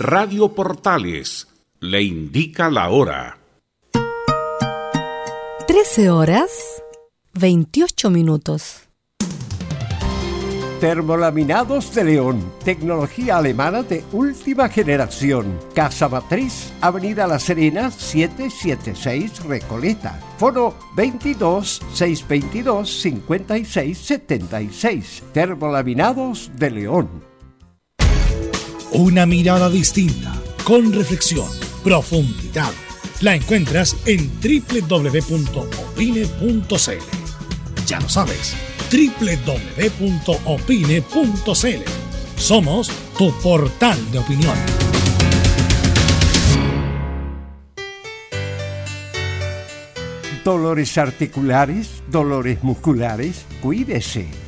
Radio Portales le indica la hora. 13 horas 28 minutos. Termolaminados de León, tecnología alemana de última generación. Casa Matriz, Avenida La Serena, 776 Recoleta. Foro 22 622 5676. Termolaminados de León. Una mirada distinta, con reflexión, profundidad. La encuentras en www.opine.cl. Ya lo sabes www.opine.cl. Somos tu portal de opinión. Dolores articulares, dolores musculares, cuídese.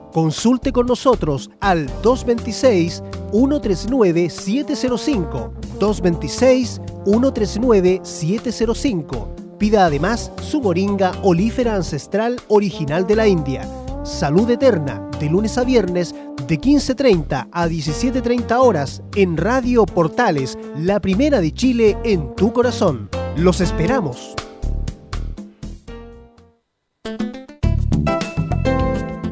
Consulte con nosotros al 226-139-705. 226-139-705. Pida además su moringa olífera ancestral original de la India. Salud Eterna, de lunes a viernes, de 15.30 a 17.30 horas, en Radio Portales, la primera de Chile en tu corazón. Los esperamos.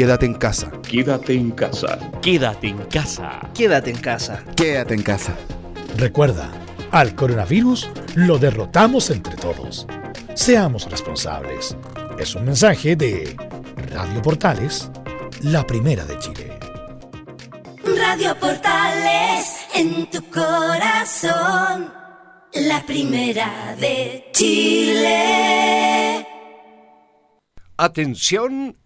Quédate en casa. Quédate en casa. Quédate en casa. Quédate en casa. Quédate en casa. Recuerda, al coronavirus lo derrotamos entre todos. Seamos responsables. Es un mensaje de Radio Portales, la primera de Chile. Radio Portales en tu corazón, la primera de Chile. Atención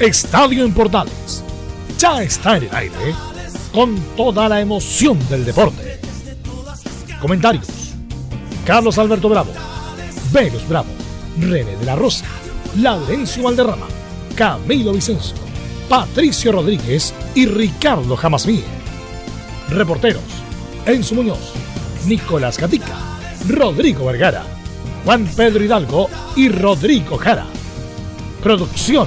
Estadio en Portales ya está en el aire con toda la emoción del deporte. Comentarios: Carlos Alberto Bravo, Velos Bravo, René de la Rosa, Laurencio Valderrama, Camilo Vicencio, Patricio Rodríguez y Ricardo Jamasmí. Reporteros: Enzo Muñoz, Nicolás Gatica, Rodrigo Vergara, Juan Pedro Hidalgo y Rodrigo Jara. Producción,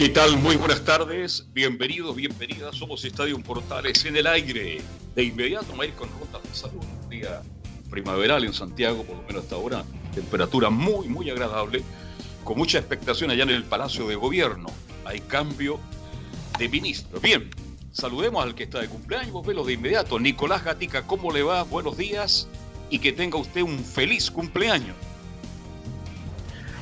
¿Qué tal? Muy buenas tardes. Bienvenidos, bienvenidas. Somos Estadio Portales en el aire. De inmediato a ir con Ronda de Salud. Un día primaveral en Santiago, por lo menos hasta ahora. Temperatura muy, muy agradable. Con mucha expectación allá en el Palacio de Gobierno. Hay cambio de ministro. Bien, saludemos al que está de cumpleaños. Velo de inmediato. Nicolás Gatica, ¿cómo le va? Buenos días. Y que tenga usted un feliz cumpleaños.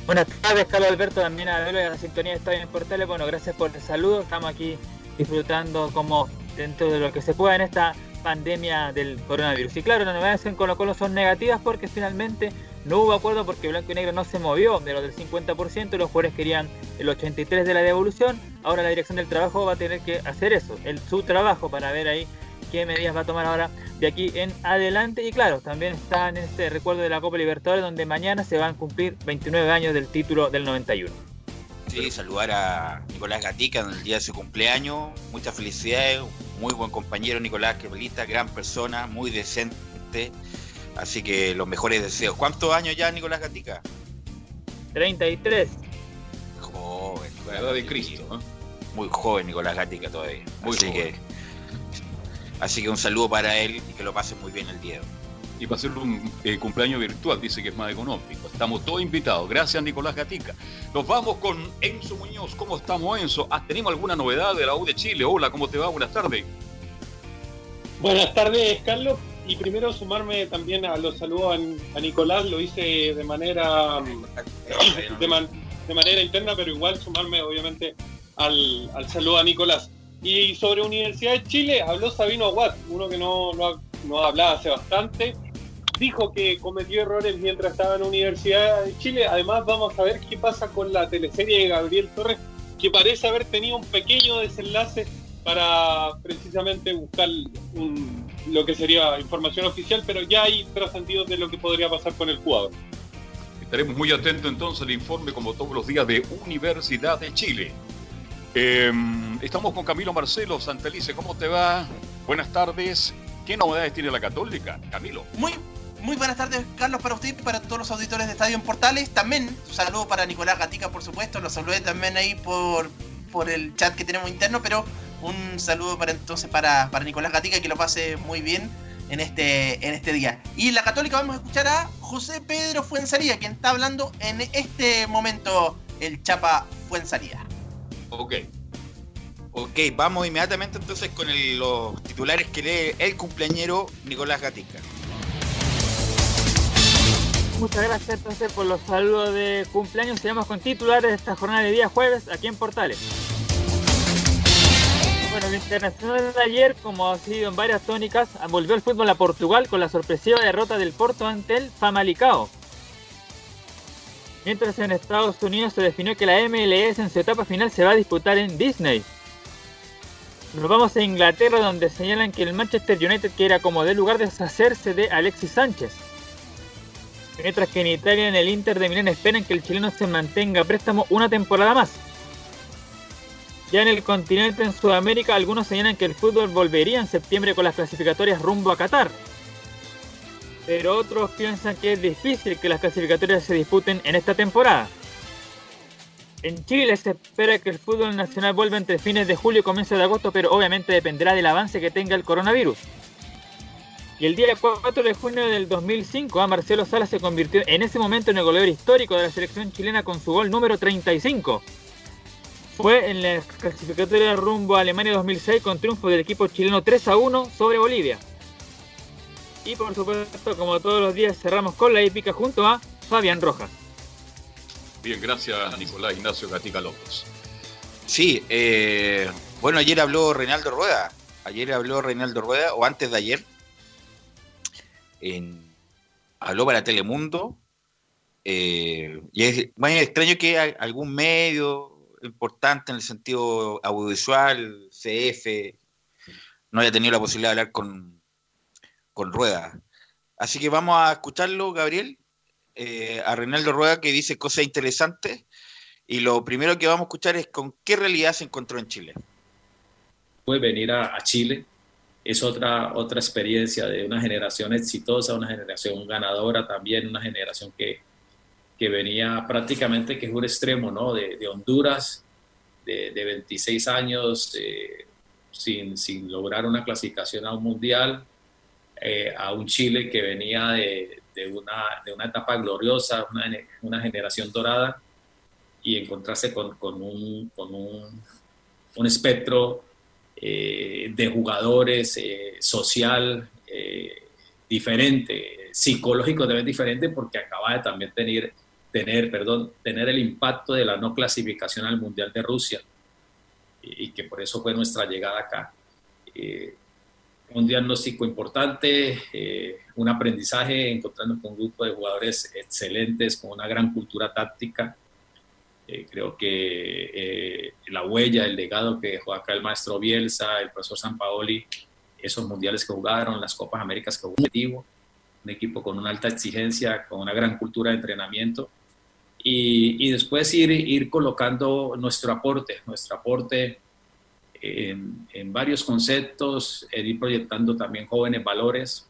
Buenas tardes, Carlos Alberto, también a la sintonía de Estadio en Portales. Bueno, gracias por el saludo. Estamos aquí disfrutando como dentro de lo que se pueda en esta pandemia del coronavirus. Y claro, las novedades en Colo Colo son negativas porque finalmente no hubo acuerdo porque Blanco y Negro no se movió de lo del 50%, los jugadores querían el 83% de la devolución. Ahora la dirección del trabajo va a tener que hacer eso, el, su trabajo para ver ahí qué medidas va a tomar ahora de aquí en adelante. Y claro, también está en este recuerdo de la Copa Libertadores, donde mañana se van a cumplir 29 años del título del 91. Sí, saludar a Nicolás Gatica en el día de su cumpleaños. Muchas felicidades, muy buen compañero Nicolás Quebelita, gran persona, muy decente. Así que los mejores deseos. ¿Cuántos años ya Nicolás Gatica? 33. Joven. La edad de Cristo. ¿eh? Muy joven Nicolás Gatica todavía. Muy así Que, así que un saludo para él y que lo pase muy bien el día de hoy. Y para hacer un eh, cumpleaños virtual, dice que es más económico. Estamos todos invitados. Gracias, Nicolás Gatica. Nos vamos con Enzo Muñoz. ¿Cómo estamos, Enzo? ¿Has tenido alguna novedad de la U de Chile? Hola, ¿cómo te va? Buenas tardes. Buenas tardes, Carlos. Y primero sumarme también a los saludos a, a Nicolás. Lo hice de manera de, man, de, manera interna, pero igual sumarme, obviamente, al, al saludo a Nicolás. Y sobre Universidad de Chile, habló Sabino Aguat, uno que no, no, no hablaba hace bastante dijo que cometió errores mientras estaba en Universidad de Chile. Además, vamos a ver qué pasa con la teleserie de Gabriel Torres, que parece haber tenido un pequeño desenlace para precisamente buscar un, lo que sería información oficial, pero ya hay trascendidos de lo que podría pasar con el jugador. Estaremos muy atentos entonces al informe, como todos los días, de Universidad de Chile. Eh, estamos con Camilo Marcelo Santelice. ¿Cómo te va? Buenas tardes. ¿Qué novedades tiene la Católica, Camilo? Muy muy buenas tardes, Carlos, para usted y para todos los auditores de Estadio en Portales. También saludo para Nicolás Gatica, por supuesto. Lo saludé también ahí por, por el chat que tenemos interno, pero un saludo para entonces para, para Nicolás Gatica que lo pase muy bien en este, en este día. Y en la Católica vamos a escuchar a José Pedro Fuenzaría, quien está hablando en este momento el Chapa Fuenzaría. Ok. Ok, vamos inmediatamente entonces con los titulares que lee el cumpleañero Nicolás Gatica. Muchas gracias entonces por los saludos de cumpleaños. Sigamos con titulares de esta jornada de día jueves aquí en Portales. Bueno, el internacional de ayer, como ha sido en varias tónicas, volvió el fútbol a Portugal con la sorpresiva derrota del Porto ante el Famalicao. Mientras en Estados Unidos se definió que la MLS en su etapa final se va a disputar en Disney. Nos vamos a Inglaterra donde señalan que el Manchester United quiere como de lugar deshacerse de Alexis Sánchez. Mientras que en Italia en el Inter de Milán esperan que el chileno se mantenga a préstamo una temporada más. Ya en el continente en Sudamérica algunos señalan que el fútbol volvería en septiembre con las clasificatorias rumbo a Qatar. Pero otros piensan que es difícil que las clasificatorias se disputen en esta temporada. En Chile se espera que el fútbol nacional vuelva entre fines de julio y comienzos de agosto, pero obviamente dependerá del avance que tenga el coronavirus. Y el día 4 de junio del 2005, a Marcelo Sala se convirtió en ese momento en el goleador histórico de la selección chilena con su gol número 35. Fue en la clasificatoria rumbo a Alemania 2006 con triunfo del equipo chileno 3 a 1 sobre Bolivia. Y por supuesto, como todos los días, cerramos con la épica junto a Fabián Rojas. Bien, gracias Nicolás Ignacio Gatica López. Sí, eh, bueno, ayer habló Reinaldo Rueda. Ayer habló Reinaldo Rueda, o antes de ayer, en, habló para Telemundo. eh, y es muy extraño que algún medio importante en el sentido audiovisual, CF, no haya tenido la posibilidad de hablar con, con Rueda. Así que vamos a escucharlo, Gabriel, eh, a Reinaldo Rueda que dice cosas interesantes. Y lo primero que vamos a escuchar es con qué realidad se encontró en Chile. Puede venir a, Chile es otra, otra experiencia de una generación exitosa, una generación ganadora también, una generación que, que venía prácticamente, que es un extremo, ¿no? De, de Honduras, de, de 26 años, eh, sin, sin lograr una clasificación a un mundial, eh, a un Chile que venía de, una, de una etapa gloriosa, una, una generación dorada, y encontrarse con, con, un, con un, un espectro eh, de jugadores eh, social diferente, psicológico también diferente, porque acaba de también tener, tener, perdón, tener el impacto de la no clasificación al Mundial de Rusia, y, y que por eso fue nuestra llegada acá. Eh, un diagnóstico importante, eh, un aprendizaje, encontrarnos con un grupo de jugadores excelentes, con una gran cultura táctica, eh, creo que eh, la huella, el legado que dejó acá el maestro Bielsa, el profesor Sampaoli, esos mundiales que jugaron, las Copas Américas que jugó, un equipo con una alta exigencia, con una gran cultura de entrenamiento, y, después ir colocando nuestro aporte, nuestro aporte en, en varios conceptos, en ir proyectando también jóvenes valores,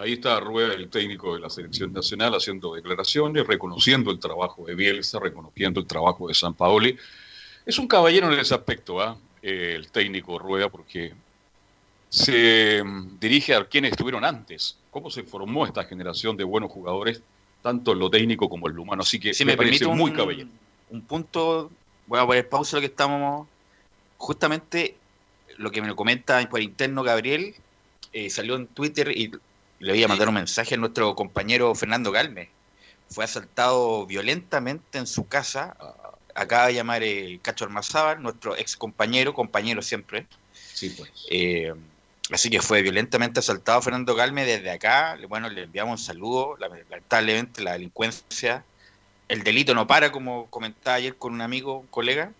Ahí está Rueda, el técnico de la selección nacional, haciendo declaraciones, reconociendo el trabajo de Bielsa, reconociendo el trabajo de San Paoli. Es un caballero en ese aspecto, ¿ah? Eh, el técnico Rueda, porque se mm, dirige a quienes estuvieron antes. ¿Cómo se formó esta generación de buenos jugadores, tanto en lo técnico como en lo humano? Así que Si me, me parece permite un, muy caballero. un punto, voy a poner pausa lo que estamos. Justamente lo que me lo comenta por interno Gabriel, eh, salió en Twitter y le voy a mandar un mensaje a nuestro compañero Fernando Galme. Fue asaltado violentamente en su casa. Acaba de llamar el Cacho Almazábal, nuestro ex compañero, compañero siempre. Sí, pues. Eh, así que fue violentamente asaltado Fernando Galme desde acá. Bueno, le enviamos un saludo. Lamentablemente la delincuencia, el delito no para, como comentaba ayer con un amigo, un colega.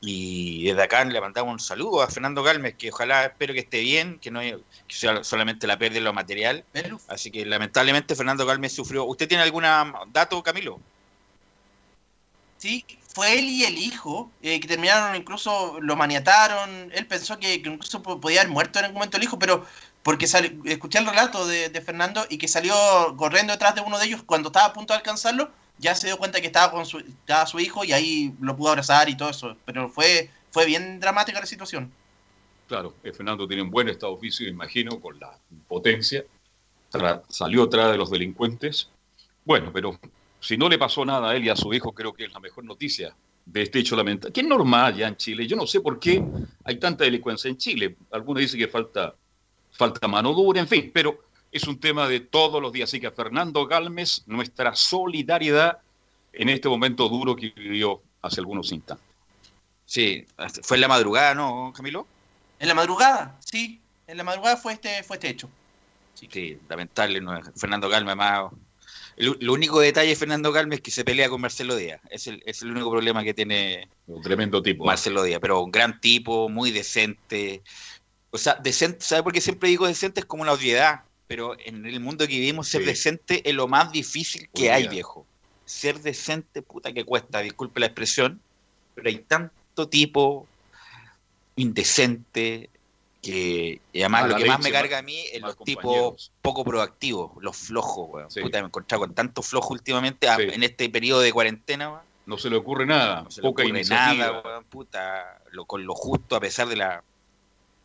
Y desde acá le mandamos un saludo a Fernando Galmes, que ojalá espero que esté bien, que no que sea solamente la pérdida de lo material. Así que lamentablemente Fernando Galmes sufrió. ¿Usted tiene algún dato, Camilo? Sí, fue él y el hijo, eh, que terminaron incluso, lo maniataron. Él pensó que, que incluso po- podía haber muerto en algún momento el hijo, pero porque sali- escuché el relato de, de Fernando y que salió corriendo detrás de uno de ellos cuando estaba a punto de alcanzarlo, ya se dio cuenta que estaba con su, estaba su hijo y ahí lo pudo abrazar y todo eso. Pero fue, fue bien dramática la situación. Claro, eh, Fernando tiene un buen estado físico, imagino, con la potencia. Tra- salió atrás de los delincuentes. Bueno, pero si no le pasó nada a él y a su hijo, creo que es la mejor noticia de este hecho lamentable. Que es normal ya en Chile. Yo no sé por qué hay tanta delincuencia en Chile. Algunos dicen que falta, falta mano dura, en fin, pero es un tema de todos los días. Así que a Fernando Galmes, nuestra solidaridad en este momento duro que vivió hace algunos instantes. Sí, fue en la madrugada, ¿no, Camilo? En la madrugada, sí. En la madrugada fue este, fue este hecho. Sí, lamentable. ¿no? Fernando Galme, más. El, el único detalle de Fernando Galme es que se pelea con Marcelo Díaz. Es el, es el único problema que tiene Un tremendo tipo. Marcelo Díaz. Pero un gran tipo, muy decente. O sea, decente, ¿sabe por qué siempre digo decente? Es como una obviedad. Pero en el mundo que vivimos, ser Sí. decente es lo más difícil que hay, viejo. Ser decente, puta que cuesta, disculpe la expresión. Pero hay tanto tipo indecente que y además lo que más me carga a mí es los tipos poco proactivos, los flojos, weón. Sí. Puta, me he encontrado con tanto flojo últimamente a- Sí. en este periodo de cuarentena, weón. No se le ocurre nada, No se le poca ocurre iniciativa. nada, weón, puta, lo, con lo justo a pesar de la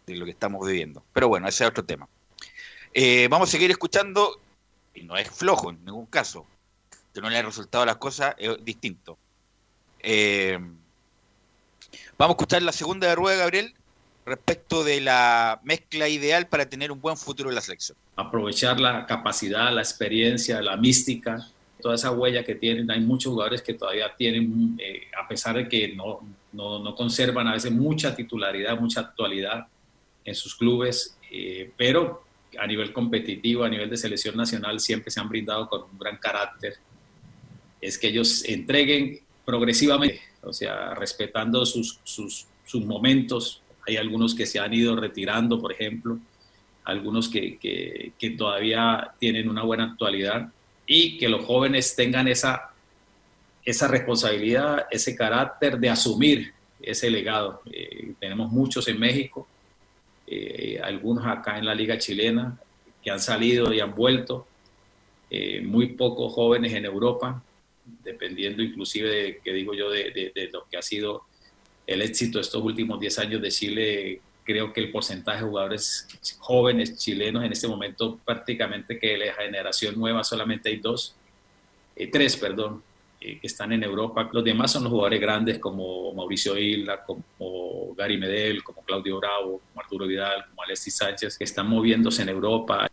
de lo que estamos viviendo. Pero bueno, ese es otro tema. Eh, vamos a seguir escuchando, y no es flojo en ningún caso, que no le ha resultado las cosas, es distinto. Eh, vamos a escuchar la segunda de Rueda, Gabriel, respecto de la mezcla ideal para tener un buen futuro en la selección. aprovechar la capacidad, la experiencia, la mística, toda esa huella que tienen. Hay muchos jugadores que todavía tienen, eh, a pesar de que no, no, no conservan a veces mucha titularidad, mucha actualidad en sus clubes, eh, pero a nivel competitivo, a nivel de selección nacional, siempre se han brindado con un gran carácter, es que ellos entreguen progresivamente, o sea, respetando sus, sus, sus momentos. Hay algunos que se han ido retirando, por ejemplo, algunos que, que, que todavía tienen una buena actualidad y que los jóvenes tengan esa, esa responsabilidad, ese carácter de asumir ese legado. Eh, tenemos muchos en México, eh, algunos acá en la liga chilena que han salido y han vuelto, eh, muy pocos jóvenes en Europa, dependiendo inclusive de, que digo yo, de, de, lo que ha sido el éxito estos últimos 10 años de Chile, creo que el porcentaje de jugadores jóvenes chilenos en este momento prácticamente que de la generación nueva solamente hay dos, tres, perdón, que están en Europa. Los demás son los jugadores grandes como Mauricio Isla, como Gary Medel, como Claudio Bravo, como Arturo Vidal, como Alexis Sánchez, que están moviéndose en Europa.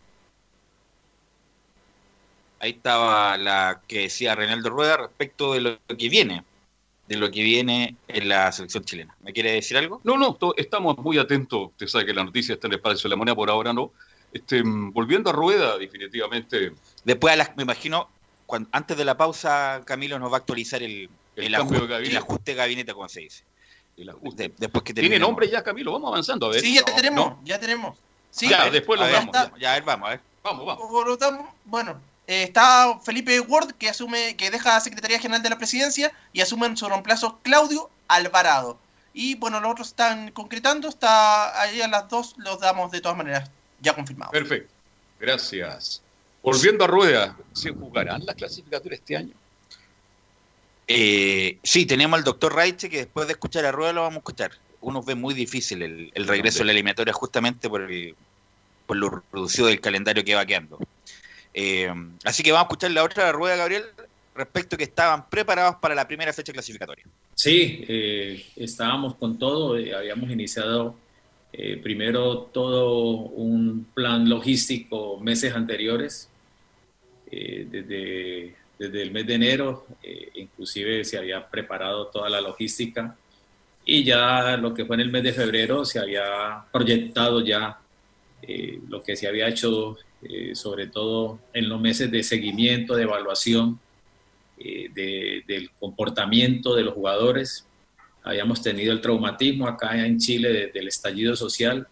Ahí estaba la que decía Reinaldo Rueda respecto de lo que viene, de lo que viene en la selección chilena. ¿Me quiere decir algo? No, no, estamos muy atentos. Usted sabe que la noticia está en el espacio de la moneda, por ahora no. Este, volviendo a Rueda, definitivamente. Después, a me imagino, antes de la pausa, Camilo nos va a actualizar el, el, ajuste, de el ajuste, de gabinete, como se dice. después que ¿Tiene nombre ya, Camilo? Vamos avanzando, a ver. Sí, ya tenemos, ya tenemos. Sí, ya, después lo vamos. Ya, a ver, vamos, a ver. Vamos, vamos. Bueno, eh, está Felipe Ward, que asume, que deja la Secretaría General de la Presidencia y asume en su reemplazo Claudio Alvarado. Y bueno, los otros están concretando, está ahí a las dos los damos de todas maneras ya confirmado. Perfecto. Gracias. Volviendo a Rueda, ¿se jugarán las clasificatorias este año? Eh, sí, tenemos al doctor Raiche que después de escuchar a Rueda lo vamos a escuchar. Uno ve muy difícil el, regreso a la eliminatoria justamente por, por lo reducido del calendario que va quedando. Eh, así que vamos a escuchar la otra Rueda, Gabriel, respecto que estaban preparados para la primera fecha clasificatoria. Sí, eh, estábamos con todo, habíamos iniciado primero todo un plan logístico meses anteriores eh, desde, desde, el mes de enero, eh, inclusive se había preparado toda la logística y ya lo que fue en el mes de febrero se había proyectado ya eh, lo que se había hecho sobre todo en los meses de seguimiento, de evaluación del comportamiento de los jugadores. Habíamos tenido el traumatismo acá en Chile del estallido social,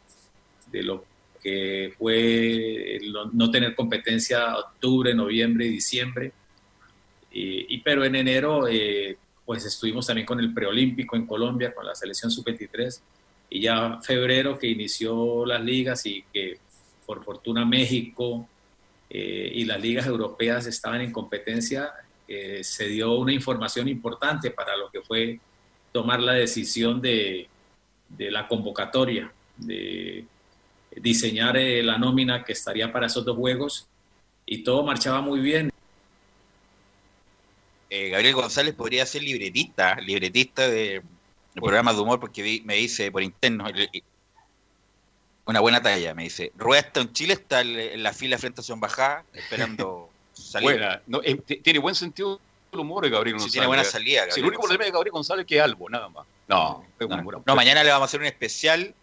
de lo que fue no tener competencia octubre, noviembre y diciembre. Y, pero en enero, eh, pues estuvimos también con el preolímpico en Colombia, con la selección sub-23. Y ya febrero que inició las ligas y que por fortuna México eh, y las ligas europeas estaban en competencia, eh, se dio una información importante para lo que fue tomar la decisión de, de la convocatoria, de diseñar eh, la nómina que estaría para esos dos juegos y todo marchaba muy bien. Eh, Gabriel González podría ser libretista, libretista de, programas de humor porque me dice por interno una buena talla, me dice, Rueda está en Chile, está en la fila frente a su embajada esperando salir. Eh, tiene buen sentido el humor de Gabriel González. tiene buena salida. el único problema de Gabriel González es que es algo, nada más. No, no, mañana le vamos a hacer un especial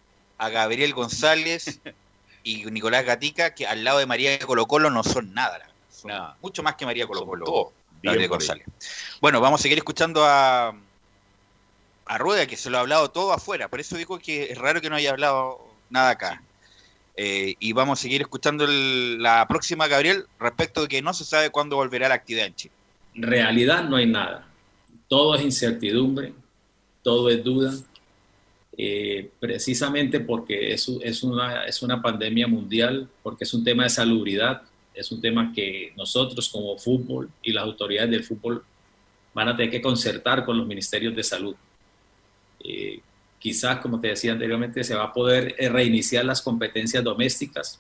a Gabriel González y Nicolás Gatica, que al lado de María Colo Colo no son nada, mucho más que María Colo Colo. Gabriel González. Bueno, vamos a seguir escuchando a, a Rueda, que se lo ha hablado todo afuera, por eso digo que es raro que no haya hablado nada acá. Eh, y vamos a seguir escuchando la próxima, Gabriel, respecto de que no se sabe cuándo volverá la actividad en Chile. En realidad no hay nada. Todo es incertidumbre, todo es duda, eh, precisamente porque es, es, una, es una pandemia mundial, porque es un tema de salubridad, es un tema que nosotros como fútbol y las autoridades del fútbol van a tener que concertar con los ministerios de salud. Eh, quizás, como te decía anteriormente, se va a poder eh, reiniciar las competencias domésticas,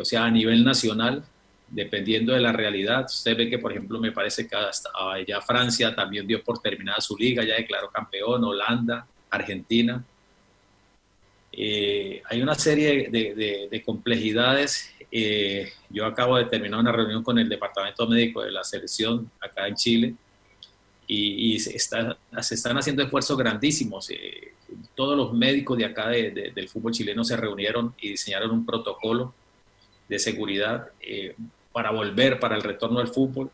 o sea, a nivel nacional, dependiendo de la realidad. Usted ve que, por ejemplo, me parece que hasta ah, ya Francia también dio por terminada su liga, ya declaró campeón, Holanda, Argentina. Eh, hay una serie de, complejidades. Eh, yo acabo de terminar una reunión con el Departamento Médico de la Selección acá en Chile y, se, están haciendo esfuerzos grandísimos. Eh, todos los médicos de acá del fútbol chileno se reunieron y diseñaron un protocolo de seguridad eh, para volver, para el retorno al fútbol.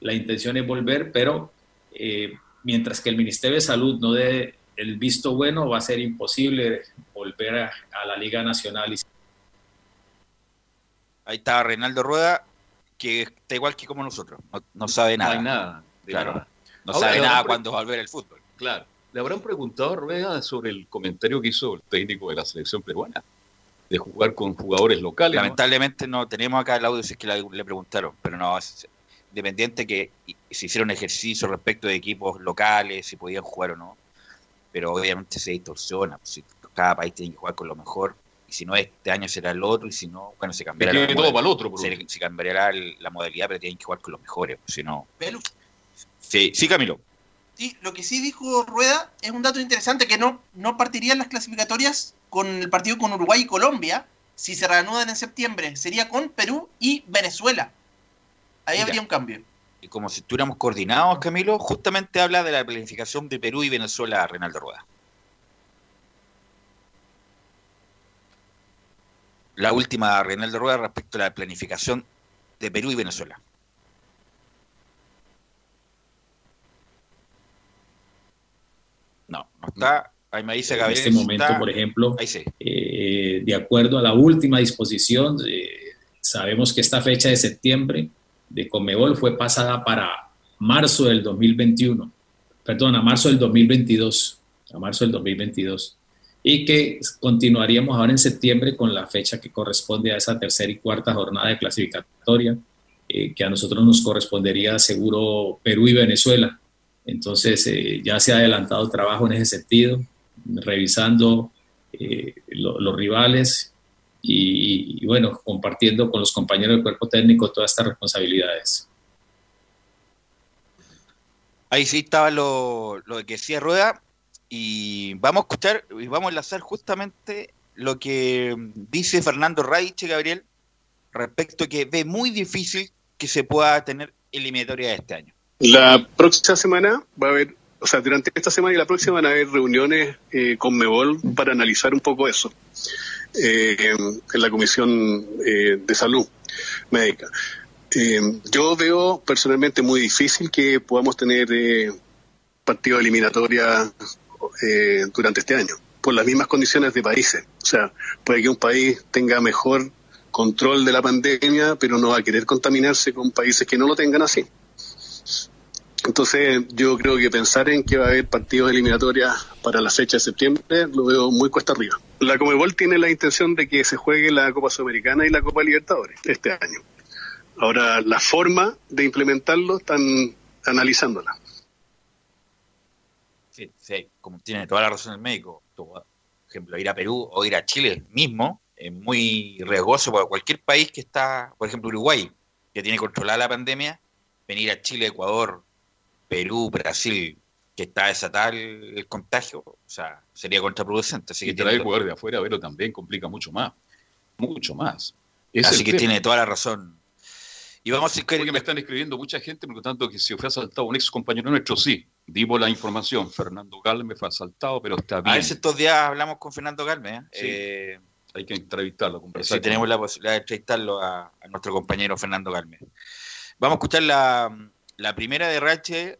La intención es volver, pero eh, mientras que el Ministerio de Salud no dé el visto bueno, va a ser imposible volver a, a la Liga Nacional. Ahí está Reinaldo Rueda, que está igual que como nosotros, no, no sabe nada. No hay nada. Claro. nada. No Ahora, sabe le nada cuándo va a volver el fútbol. Claro. Le habrán preguntado a Rueda sobre el comentario que hizo el técnico de la selección peruana, de jugar con jugadores locales. Lamentablemente no tenemos acá el audio si es que la- le preguntaron, pero no, es independiente que se hicieron ejercicio respecto de equipos locales, si podían jugar o no, pero obviamente se distorsiona, pues, si cada país tiene que jugar con lo mejor, y si no este año será el otro, y si no, bueno, se cambiará, tiene la, todo para el otro, por se, cambiará la modalidad, pero tienen que jugar con los mejores, pues, si no... Pelu. Sí, sí, Camilo. Sí, lo que sí dijo Rueda es un dato interesante que no, no partirían las clasificatorias con el partido con Uruguay y Colombia si se reanudan en septiembre. Sería con Perú y Venezuela. Ahí Mira. habría un cambio. Como si estuviéramos coordinados, Camilo, justamente habla de la planificación de Perú y Venezuela, Reinaldo Rueda. La última, Reinaldo Rueda, respecto a la planificación de Perú y Venezuela. No, no está. Ahí me dice En Gabriel. este momento, está- por ejemplo, Ahí sí. eh, de acuerdo a la última disposición, eh, sabemos que esta fecha de septiembre de Comebol fue pasada para marzo del 2021, perdón, a marzo del 2022, a marzo del 2022, y que continuaríamos ahora en septiembre con la fecha que corresponde a esa tercera y cuarta jornada de clasificatoria, eh, que a nosotros nos correspondería seguro Perú y Venezuela. Entonces, eh, ya se ha adelantado trabajo en ese sentido, revisando eh, lo- los rivales y, y, bueno, compartiendo con los compañeros del cuerpo técnico todas estas responsabilidades. Ahí sí estaba lo, lo que decía Rueda. Y vamos a escuchar y vamos a enlazar justamente lo que dice Fernando Raiche, Gabriel, respecto a que ve muy difícil que se pueda tener eliminatoria este año. La próxima semana va a haber, o sea, durante esta semana y la próxima van a haber reuniones eh, con Mebol para analizar un poco eso en la Comisión eh, de Salud Médica. Eh, yo veo personalmente muy difícil que podamos tener eh, partido eliminatoria eh, durante este año, por las mismas condiciones de países. O sea, puede que un país tenga mejor control de la pandemia, pero no va a querer contaminarse con países que no lo tengan así. Entonces, yo creo que pensar en que va a haber partidos eliminatorias para la fecha de septiembre lo veo muy cuesta arriba. La Comebol tiene la intención de que se juegue la Copa Sudamericana y la Copa Libertadores este año. Ahora, la forma de implementarlo están analizándola. Sí, como tiene toda la razón el médico. Por ejemplo, ir a Perú o ir a Chile mismo es muy riesgoso para cualquier país que está, por ejemplo, Uruguay, que tiene controlada la pandemia, venir a Chile, Ecuador, Perú, Brasil, que está desatar el, el contagio, o sea, sería contraproducente. Así Y que traer tiene, jugador de afuera, pero también complica mucho más. Mucho más. Es así que tema. tiene toda la razón. Y vamos a Porque me están escribiendo mucha gente preguntando que si fue asaltado un ex compañero nuestro, sí. Dimos la información. Fernando Galme fue asaltado, pero está A bien. ver si estos días hablamos con Fernando Galme. ¿eh? Sí. Eh, Hay que entrevistarlo, conversar. si tenemos la posibilidad de entrevistarlo a, a nuestro compañero Fernando Galme. Vamos a escuchar la, la primera de Rache,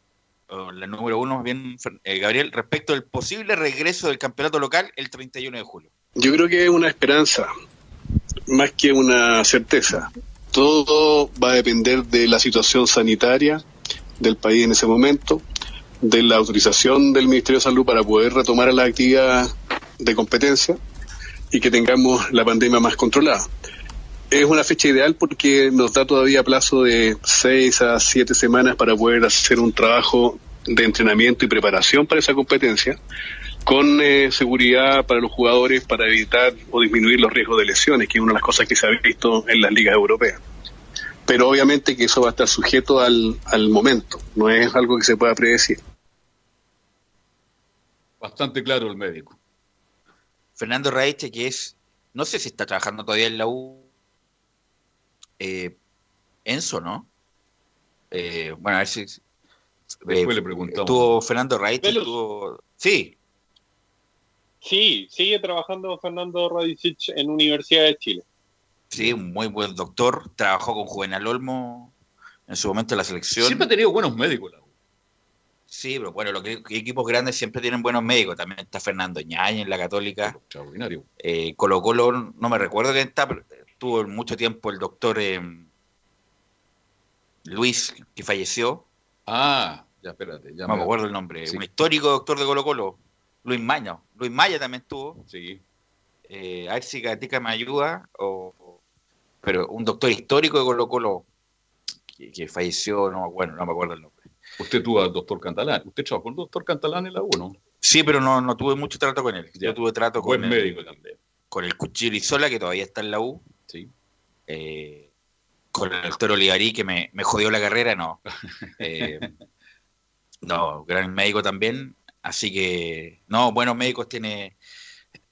la número uno, más bien, eh, Gabriel, respecto al posible regreso del campeonato local el 31 de julio. Yo creo que es una esperanza, más que una certeza. Todo va a depender de la situación sanitaria del país en ese momento, de la autorización del Ministerio de Salud para poder retomar la actividad de competencia y que tengamos la pandemia más controlada. Es una fecha ideal porque nos da todavía plazo de seis a siete semanas para poder hacer un trabajo de entrenamiento y preparación para esa competencia con eh, seguridad para los jugadores para evitar o disminuir los riesgos de lesiones, que es una de las cosas que se ha visto en las ligas europeas. Pero obviamente que eso va a estar sujeto al, al momento, no es algo que se pueda predecir. Bastante claro el médico. Fernando Raiche, que es, no sé si está trabajando todavía en la U, eh, Enzo, ¿no? Eh, bueno, a ver si... Después le preguntamos. Estuvo Fernando Velus. estuvo... Sí, Sí, sigue trabajando Fernando Radicic en Universidad de Chile. Sí, un muy buen doctor. Trabajó con Juvenal Olmo en su momento en la selección. Siempre ha tenido buenos médicos la U. Sí, pero bueno, los equipos grandes siempre tienen buenos médicos. También está Fernando Ñañez en la Católica. Extraordinario. Eh, Colo Colo, no me recuerdo quién está, pero tuvo mucho tiempo el doctor eh, Luis, que falleció. Ah, ya espérate. Ya no me acuerdo el nombre. Un histórico doctor de Colo Colo. Luis Maya. Luis Maya también estuvo. Sí. Eh, a ver si Gatica me ayuda. O, pero un doctor histórico de Colo Colo que, falleció, no, bueno, no me acuerdo el nombre. Usted tuvo al doctor Cantalán. ¿Usted trabajó con el doctor Cantalán en la U, no? Sí, pero no, no tuve mucho trato con él. Yo tuve trato Buen con médico también. Con el Cuchillo que todavía está en la U. Sí. Eh, con el doctor Olivarí, que me, me jodió la carrera, no. Eh, no, gran médico también. Así que, no, buenos médicos tiene,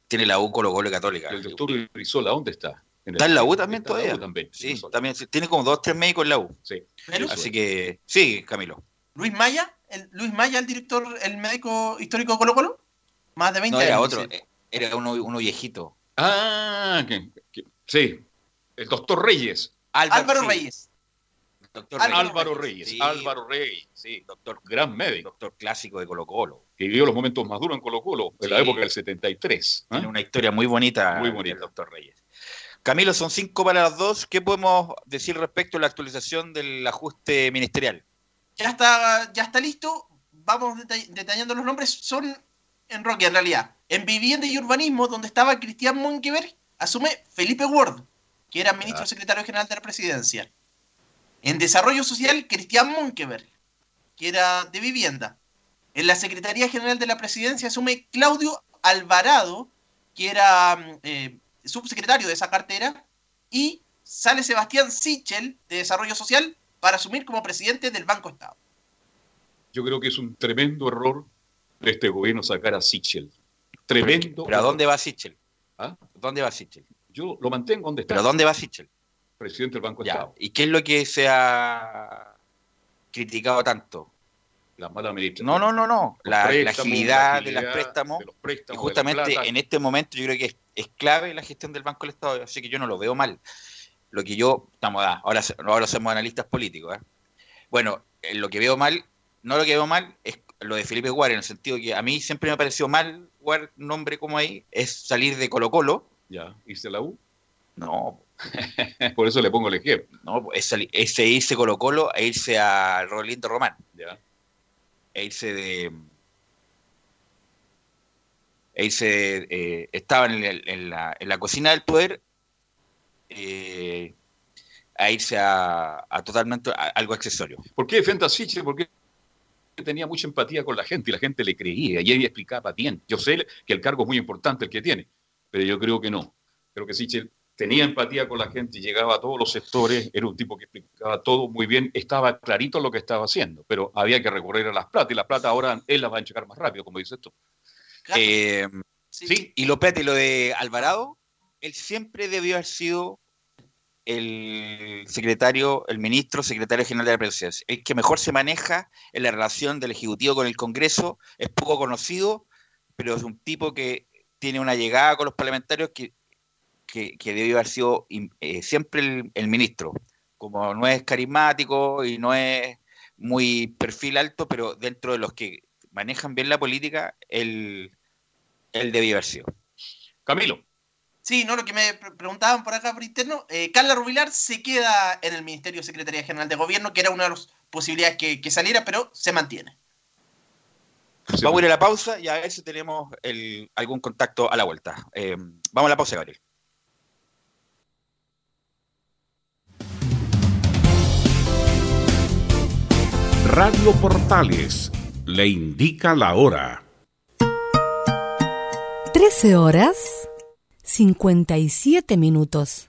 tiene la U Colo Colo Católica. ¿El doctor Rizola dónde está? ¿Está en la U también todavía? La U también. Sí, también. Tiene como dos, tres médicos en la U. Sí. Así que, sí, Camilo. Luis Maya, el, Luis Maya, el director, el médico histórico de Colo Colo, más de 20 no, era años. otro, era uno, uno viejito. Ah, que, que, sí, el doctor Reyes. Álvaro, Álvaro sí. Reyes. Doctor Álvaro, Álvaro Reyes. Sí. Álvaro Reyes, sí, doctor, gran médico. Doctor clásico de Colo Colo. Que vivió los momentos más duros en Colo Colo, en la época del 73. ¿eh? Tiene una historia muy bonita, muy bonita. el doctor Reyes. Camilo, son cinco para las dos. ¿Qué podemos decir respecto a la actualización del ajuste ministerial? Ya está, ya está listo. Vamos detall detallando los nombres. Son en Roque, en realidad. En Vivienda y Urbanismo, donde estaba Cristian Monkeberg, asume Felipe Ward, que era ministro Ah. secretario general de la presidencia. En Desarrollo Social, Cristian Monkeberg, que era de Vivienda. En la Secretaría General de la Presidencia asume Claudio Alvarado, que era eh, subsecretario de esa cartera. Y sale Sebastián Sichel, de Desarrollo Social, para asumir como presidente del Banco Estado. Yo creo que es un tremendo error de este gobierno sacar a Sichel. Tremendo. ¿Pero a dónde va Sichel? ¿Ah? ¿Dónde va Sichel? Yo lo mantengo donde está. ¿Pero dónde va Sichel? Presidente del Banco Ya. Estado. ¿Y qué es lo que se ha criticado tanto? La mala administración. No, no, no, no. La, agilidad de los préstamos. de los préstamos, y justamente en este momento yo creo que es, es clave la gestión del Banco del Estado, así que yo no lo veo mal. Lo que yo, estamos, ah, ahora, ahora somos analistas políticos. ¿eh? Bueno, eh, lo que veo mal, no lo que veo mal es lo de Felipe Guar, en el sentido que a mí siempre me pareció mal Guar, nombre como ahí, es salir de Colo Colo. Ya, irse a la U. No, Por eso le pongo el ejemplo. no es, sali- es irse Colo Colo e irse a Rolindo Román. Ya. e irse de. E irse de- eh, estaba en, el- en la, en la cocina del poder eh, a irse a, a totalmente a algo accesorio. ¿Por qué defiende a Sichel? Porque tenía mucha empatía con la gente y la gente le creía y él explicaba bien. Yo sé que el cargo es muy importante el que tiene, pero yo creo que no. Creo que Sichel tenía empatía con la gente y llegaba a todos los sectores, era un tipo que explicaba todo muy bien, estaba clarito lo que estaba haciendo, pero había que recurrir a las plata y las plata ahora él las va a enchecar más rápido, como dices tú. Eh, Sí. sí, y lo, espérate, lo de Alvarado, él siempre debió haber sido el secretario, el ministro secretario general de la presidencia. El que mejor se maneja en la relación del Ejecutivo con el Congreso, es poco conocido, pero es un tipo que tiene una llegada con los parlamentarios que, que, que debió haber sido eh, siempre el, el ministro. Como no es carismático y no es muy perfil alto, pero dentro de los que manejan bien la política, él, él debió haber sido. Camilo. Sí, no, lo que me pre- preguntaban por acá por interno, eh, Carla Rubilar se queda en el Ministerio de Secretaría General de Gobierno, que era una de las posibilidades que, que saliera, pero se mantiene. Vamos a ir a la pausa y a ver si tenemos el- algún contacto a la vuelta. Eh, vamos a la pausa, Gabriel. Radio Portales le indica la hora. 13 horas 57 minutos.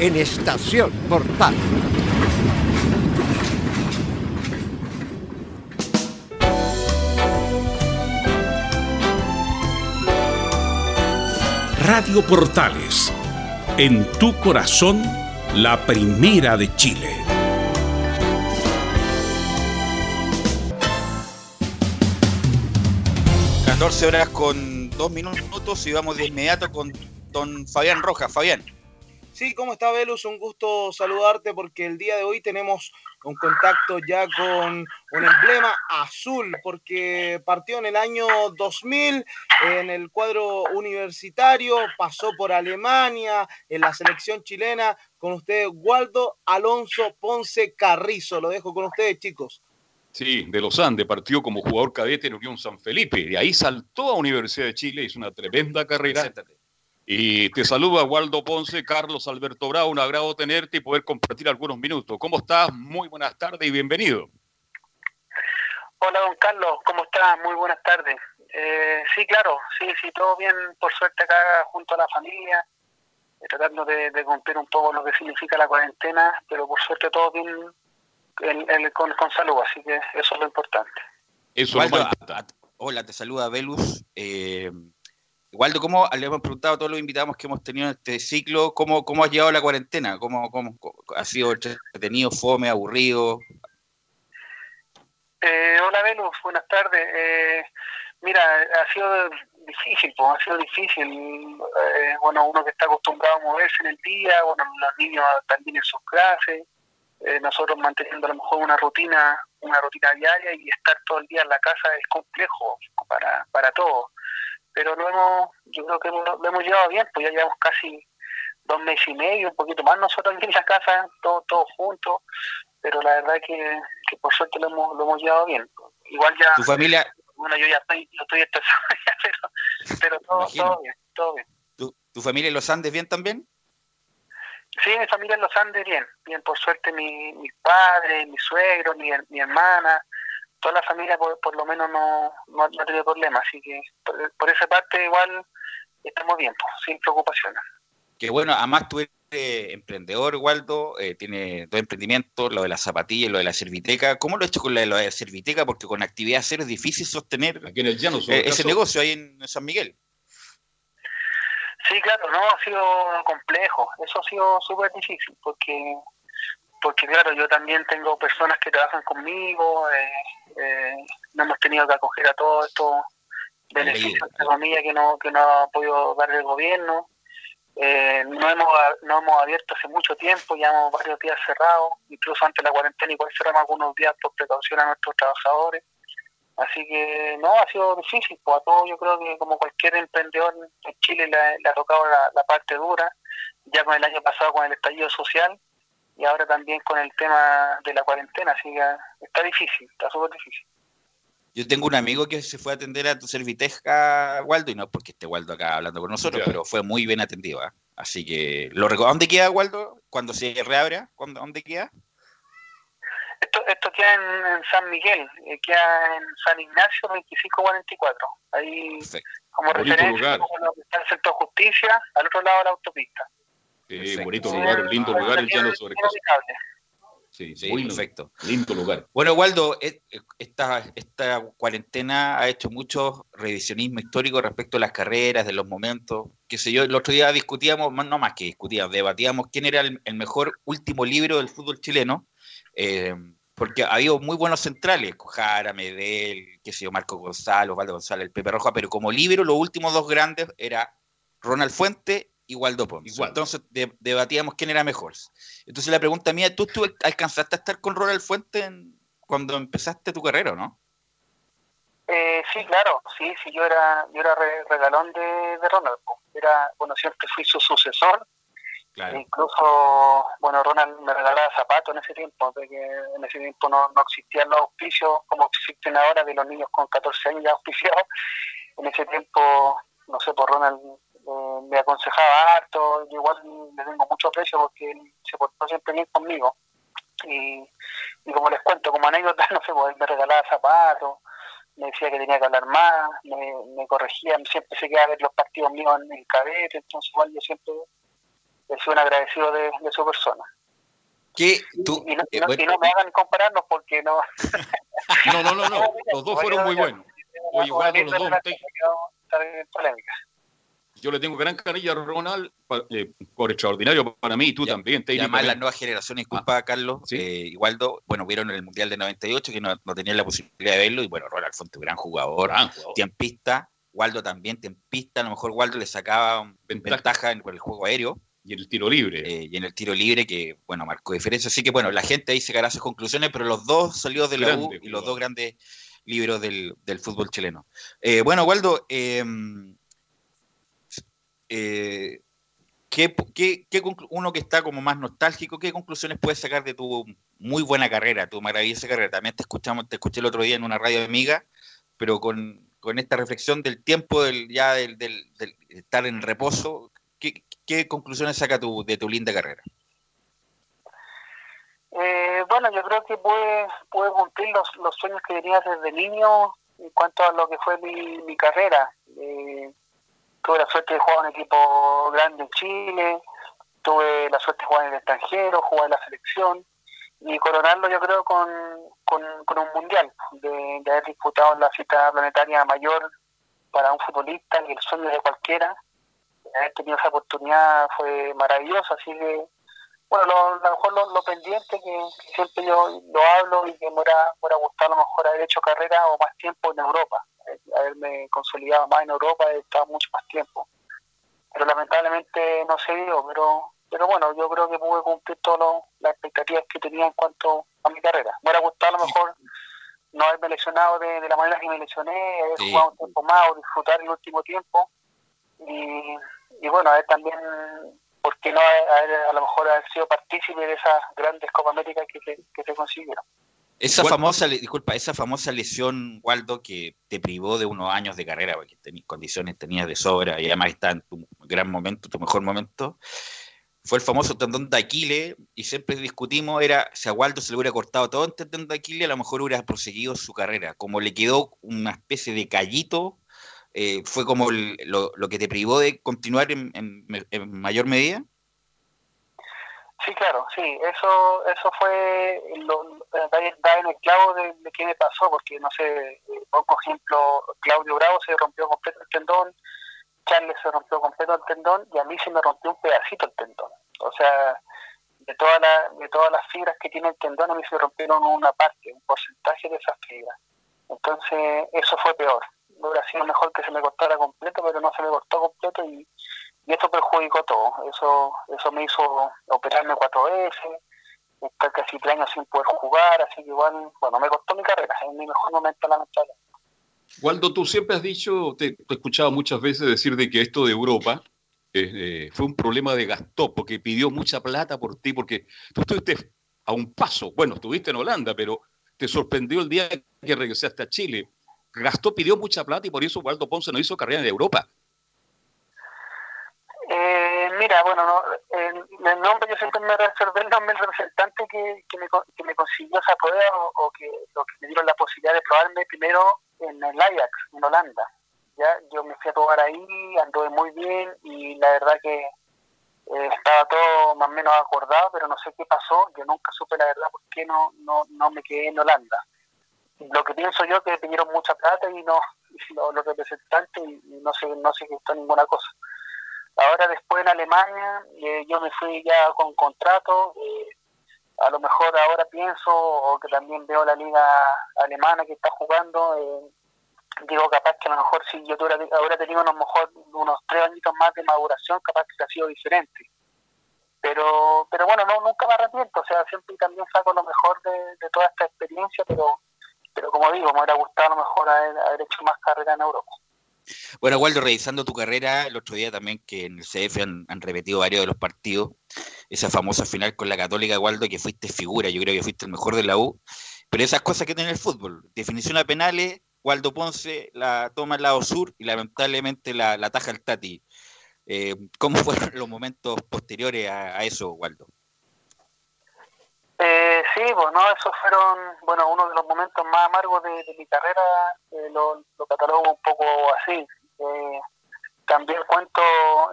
en Estación Portal. Radio Portales, en tu corazón, la primera de Chile. ...14 horas con 2 minutos y vamos de inmediato con don Fabián Rojas. Fabián. Sí, ¿cómo está Velus? Un gusto saludarte porque el día de hoy tenemos un contacto ya con un emblema azul, porque partió en el año 2000 en el cuadro universitario, pasó por Alemania, en la selección chilena, con usted Waldo Alonso Ponce Carrizo. Lo dejo con ustedes, chicos. Sí, de los Andes, partió como jugador cadete en Unión San Felipe, de ahí saltó a Universidad de Chile, hizo una tremenda carrera. Y te saluda Waldo Ponce, Carlos Alberto Bravo, un agrado tenerte y poder compartir algunos minutos. ¿Cómo estás? Muy buenas tardes y bienvenido. Hola, don Carlos, ¿cómo estás? Muy buenas tardes. Eh, sí, claro, sí, sí, todo bien, por suerte acá junto a la familia, eh, tratando de, cumplir un poco lo que significa la cuarentena, pero por suerte todo bien con, salud, así que eso es lo importante. Eso Hola, te saluda Velus. Eh, Waldo, ¿cómo le hemos preguntado a todos los invitados que hemos tenido en este ciclo, cómo, cómo has llevado la cuarentena? ¿Cómo, cómo, ha sido entretenido, fome, aburrido? Eh, hola, Venus, buenas tardes. Eh, mira, ha sido difícil, ha sido difícil. Eh, bueno, uno que está acostumbrado a moverse en el día, bueno, los niños también en sus clases. eh, nosotros manteniendo a lo mejor una rutina, una rutina diaria y estar todo el día en la casa es complejo para, para todos. Pero lo hemos, yo creo que lo, hemos llevado bien, pues ya llevamos casi dos meses y medio, un poquito más nosotros aquí en la casa, todos todo juntos, pero la verdad es que, que por suerte lo hemos, lo hemos llevado bien. Igual ya... ¿Tu familia? Bueno, yo ya estoy, yo estoy estresado pero, pero todo, todo bien, todo bien. ¿Tu, ¿Tu familia en los Andes bien también? Sí, mi familia en los Andes bien, bien, por suerte mi, mis padres, mi suegro, mi, mi hermana, toda la familia por, por lo menos no, no, no ha tenido problemas, así que por, esa parte igual estamos bien, pues, sin preocupaciones. Que bueno, además tú eres emprendedor, Waldo, eh, tiene dos emprendimientos, lo de la zapatilla y lo de la serviteca. ¿Cómo lo has hecho con la, lo de la serviteca? Porque con actividad cero es difícil sostener Aquí en el llano, eh, ese negocio ahí en San Miguel. Sí, claro, no, ha sido complejo, eso ha sido súper difícil, porque, porque claro, yo también tengo personas que trabajan conmigo, eh, eh, no hemos tenido que acoger a todos estos beneficios de economía que no, que no ha podido dar el gobierno. Eh, no hemos no hemos abierto hace mucho tiempo, llevamos varios días cerrados, incluso antes de la cuarentena igual cerramos algunos días por precaución a nuestros trabajadores. Así que no, ha sido difícil, pues a todos yo creo que como cualquier emprendedor en Chile le, ha tocado la, parte dura, ya con el año pasado con el estallido social y ahora también con el tema de la cuarentena, así que está difícil, está súper difícil. Yo tengo un amigo que se fue a atender a tu serviteja, Waldo, y no porque esté Waldo acá hablando con nosotros, pero fue muy bien atendido. ¿ah? Así que, lo ¿dónde queda, Waldo? Cuando se reabra, ¿dónde queda? Esto, esto queda en, San Miguel, eh, queda en San Ignacio 2544. Ahí, como referencia, como está el centro de justicia, al otro lado de la autopista. Sí, bonito lugar, lindo lugar, el llano sobre Sí, sí muy perfecto. Lindo lugar. Bueno, Waldo, e, e, esta, esta cuarentena ha hecho mucho revisionismo histórico respecto a las carreras, de los momentos. Qué sé yo, el otro día discutíamos, no más que discutíamos, debatíamos quién era el, el mejor último libro del fútbol chileno eh, porque ha habido muy buenos centrales, Cojara, Medel, qué sé yo, Marco González, Osvaldo González, el Pepe Roja, pero como libro los últimos dos grandes era Ronald Fuente y Waldo Pons. Entonces debatíamos quién era mejor. Entonces la pregunta mía, ¿tú, tú alcanzaste a estar con Ronald Fuente cuando empezaste tu carrera, no? Eh, sí, claro, sí, sí, yo era, yo era regalón de, de Ronald. Era, bueno, siempre fui su sucesor Incluso, bueno, Ronald me regalaba zapatos en ese tiempo, porque en ese tiempo no, no existían los auspicios como existen ahora de los niños con 14 años ya auspiciados. En ese tiempo, no sé, por pues Ronald eh, me aconsejaba harto, yo igual le tengo mucho aprecio porque él se portó siempre bien conmigo. Y, y como les cuento, como anécdota, no sé, pues él me regalaba zapatos, me decía que tenía que hablar más, me, me corregía, siempre se quedaba a ver los partidos míos en el cadete, entonces igual yo siempre soy un agradecido de, su persona. ¿Qué? ¿Tú? Y, no, eh, me hagan compararnos porque no. no, no, no, no. Los dos fueron muy buenos. Oye, los dos. Yo le tengo gran cariño a Ronald, eh, por extraordinario para mí y tú también. Y además las nuevas generaciones, disculpa ah, Carlos, ¿sí? eh, Igualdo, bueno, vieron el Mundial de 98 que no, no tenían la posibilidad de verlo y bueno, Ronald fue un gran jugador, gran jugador. tiempista, Waldo también tiempista, a lo mejor Waldo le sacaba ventaja, ventaja en el juego aéreo, y en el tiro libre. Eh, y en el tiro libre, que, bueno, marcó diferencia. Así que, bueno, la gente ahí sacará sus conclusiones, pero los dos salió de la U y los dos grandes libros del, fútbol chileno. Eh, bueno, Waldo, em, eh, ¿qué, uno que está como más nostálgico, qué conclusiones puedes sacar de tu muy buena carrera, tu maravillosa carrera? También te escuchamos, te escuché el otro día en una radio amiga, pero con, esta reflexión del tiempo del, ya del, del estar en reposo, ¿qué, ¿qué conclusiones saca tu, de tu linda carrera? Eh, bueno, yo creo que pude, pude cumplir los, los, sueños que tenía desde niño en cuanto a lo que fue mi, mi carrera. Eh, tuve la suerte de jugar en un equipo grande en Chile, tuve la suerte de jugar en el extranjero, jugar en la selección y coronarlo yo creo con, con, un mundial, de, haber disputado la cita planetaria mayor para un futbolista y el sueño de cualquiera haber tenido esa oportunidad fue maravilloso, así que, bueno, lo, a lo mejor lo, pendiente que, siempre yo lo hablo y que me hubiera, gustado a lo mejor haber hecho carrera o más tiempo en Europa, haberme consolidado más en Europa, he estado mucho más tiempo. Pero lamentablemente no se dio, pero pero bueno, yo creo que pude cumplir todas las expectativas que tenía en cuanto a mi carrera. Me hubiera gustado a lo mejor no haberme lesionado de, la manera que me lesioné, haber jugado un tiempo más o disfrutar el último tiempo. Y, y bueno, a ver también, ¿por qué no haber, a lo mejor haber sido partícipe de esas grandes Copa América que se, que se consiguieron? Esa famosa, disculpa, esa famosa lesión, Waldo, que te privó de unos años de carrera, porque tenías condiciones tenías de sobra y además está en tu gran momento, tu mejor momento, fue el famoso tendón de Aquiles y siempre discutimos, era si a Waldo se le hubiera cortado todo el tendón de Aquiles, a lo mejor hubiera proseguido su carrera. Como le quedó una especie de callito, eh, fue como lo, que te privó de continuar en, en mayor medida. Sí, claro, sí, eso eso fue, lo, da en el clavo de, qué me pasó, porque no sé, eh, pongo ejemplo, Claudio Bravo se rompió completo el tendón, Charles se rompió completo el tendón y a mí se me rompió un pedacito el tendón. O sea, de, toda la, de todas las fibras que tiene el tendón, a mí se rompieron una parte, un porcentaje de esas fibras. Entonces, eso fue peor. Hubiera sido mejor que se me cortara completo, pero no se me cortó completo y y esto perjudicó todo. Eso eso me hizo operarme cuatro veces, estar casi tres años sin poder jugar, así que igual, bueno, me costó mi carrera, en mi mejor momento lamentable. Waldo, tú siempre has dicho, te, he escuchado muchas veces decir de que esto de Europa eh, fue un problema de Gastó, porque pidió mucha plata por ti, porque tú estuviste a un paso, bueno, estuviste en Holanda, pero te sorprendió el día que regresaste a Chile. Gastó pidió mucha plata y por eso Waldo Ponce no hizo carrera en Europa. Eh, mira, bueno, no, el nombre yo siempre me reservé el nombre del representante que, que, me, que me consiguió esa poder o, que, me dieron la posibilidad de probarme primero en el Ajax, en Holanda. ya Yo me fui a probar ahí, anduve muy bien y la verdad que eh, estaba todo más o menos acordado, pero no sé qué pasó. Yo nunca supe la verdad por qué no, no, no me quedé en Holanda. Lo que pienso yo es que pidieron mucha plata y no los, representantes y, no se, no se gestó ninguna cosa. Ahora después en Alemania eh, yo me fui ya con contrato, eh, a lo mejor ahora pienso, o que también veo la liga alemana que está jugando, eh, digo capaz que a lo mejor si yo ahora tenido unos, mejor, unos tres añitos más de maduración, capaz que ha sido diferente. Pero pero bueno, no nunca me arrepiento, o sea, siempre también saco lo mejor de, toda esta experiencia, pero pero como digo, me hubiera gustado a lo mejor haber hecho más carrera en Europa. Bueno, Waldo, revisando tu carrera, el otro día también que en el CF han, repetido varios de los partidos, esa famosa final con la Católica, Waldo, que fuiste figura, yo creo que fuiste el mejor de la U, pero esas cosas que tiene el fútbol, definición a penales, Waldo Ponce la toma al lado sur y lamentablemente la, la taja el Tati. Eh, ¿Cómo fueron los momentos posteriores a, eso, Waldo? Eh, sí, bueno, esos fueron, bueno, uno de los momentos más amargos de, mi carrera, eh, lo, lo, catalogo un poco así. Eh, también cuento,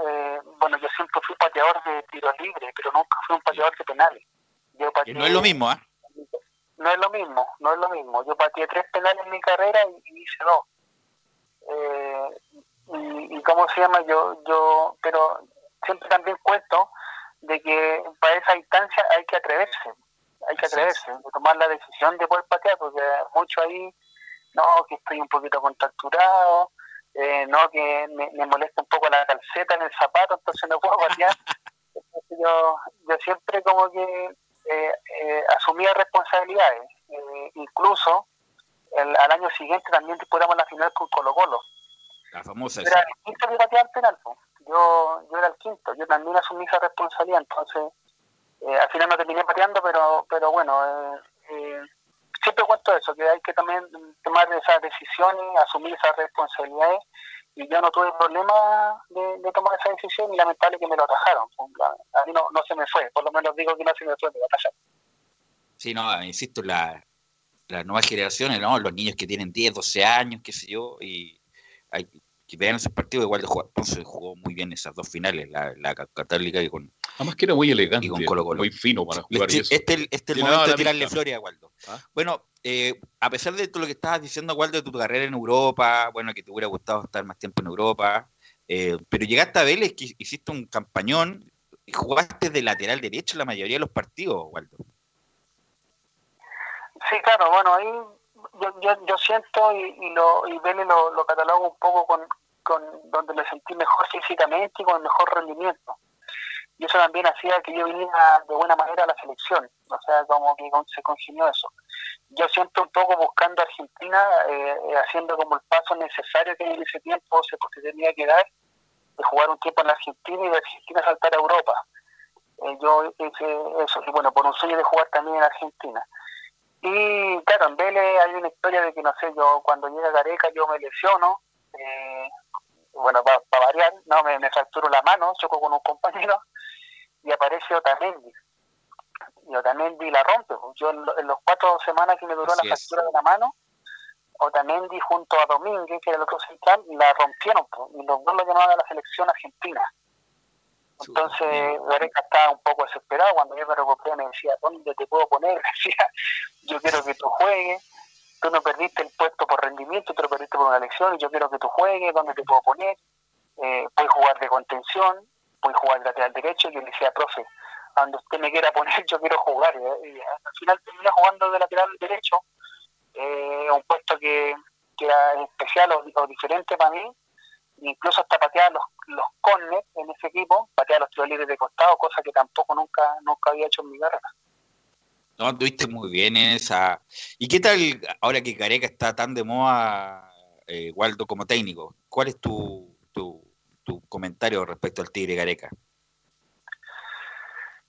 eh, bueno, yo siempre fui pateador de tiros libres, pero nunca fui un pateador de penales. Yo no es lo mismo, ¿ah? No es lo mismo, no es lo mismo. Yo pateé tres penales en mi carrera y, hice dos. Eh, y, y, cómo se llama, yo, yo, pero siempre también cuento de que para esa instancia hay que atreverse hay que atreverse, de tomar la decisión de poder patear, porque mucho ahí, no, que estoy un poquito contracturado, eh, no, que me, molesta un poco la calceta en el zapato, entonces no puedo patear. yo, yo siempre como que eh, eh, asumía responsabilidades, eh, incluso el, al año siguiente también disputamos la final con Colo Colo. La famosa. Yo era el quinto que pateaba penal, yo, yo era el quinto, yo también asumí esa responsabilidad, entonces eh, al final no terminé pateando, pero, pero bueno, eh, eh, siempre cuento eso, que hay que también tomar esas decisiones, asumir esas responsabilidades, y yo no tuve problema de, tomar esa decisión y lamentable que me lo atajaron. A mí no, no se me fue, por lo menos digo que no se me fue, me lo atajaron. Sí, no, insisto, la, las nuevas generaciones, ¿no? los niños que tienen 10, 12 años, qué sé yo, y hay, que vean esos partidos, igual de jugar. Entonces jugó muy bien esas dos finales, la, la Católica y con. Además que era muy elegante, con Colo -Colo. muy fino para jugar. Este, este, este es el momento de tirarle flores a Waldo. ¿Ah? Bueno, eh, a pesar de todo lo que estabas diciendo, Waldo, de tu carrera en Europa, bueno, que te hubiera gustado estar más tiempo en Europa, eh, pero llegaste a Vélez, que hiciste un campañón y jugaste de lateral derecho la mayoría de los partidos, Waldo. Sí, claro, bueno, ahí yo, yo, yo siento y, y, lo, y Vélez lo, lo catalogo un poco con, con donde me sentí mejor físicamente y con mejor rendimiento. y eso también hacía que yo viniera de buena manera a la selección, o sea, como que se congenió eso. Yo siempre un poco buscando a Argentina, eh, haciendo como el paso necesario que en ese tiempo se, se tenía que dar, de jugar un tiempo en la Argentina y de Argentina saltar a Europa. Eh, yo hice eso, y bueno, por un sueño de jugar también en Argentina. Y claro, en Vélez hay una historia de que, no sé, yo cuando llega Gareca yo me lesiono, eh, bueno, para variar, no, me, me fracturo la mano, choco con un compañero y aparece Otamendi. Y Otamendi la rompe. Yo en, los cuatro semanas que me duró la fractura de la mano, Otamendi junto a Domínguez, que era el otro central, la rompieron. Y los dos lo llamaban a la selección argentina. Entonces, Gareca estaba un poco desesperado. Cuando yo me recuperé, me decía, ¿dónde te puedo poner? Me decía, yo quiero que tú juegues. Tú no perdiste el puesto por rendimiento, tú lo perdiste por una elección y yo quiero que tú juegues. ¿Dónde te puedo poner? Eh, puedes jugar de contención, puedes jugar de lateral derecho. Y yo le decía, profe, cuando usted me quiera poner, yo quiero jugar. Y, al final terminé jugando de lateral derecho, eh, un puesto que, que era especial o diferente para mí incluso hasta patear los, los corners en ese equipo, patear los tiros libres de costado, cosa que tampoco nunca, nunca había hecho en mi carrera. No, estuviste muy bien en esa. ¿Y qué tal ahora que Careca está tan de moda, eh, Waldo, como técnico? ¿Cuál es tu, tu, comentario respecto al Tigre Careca?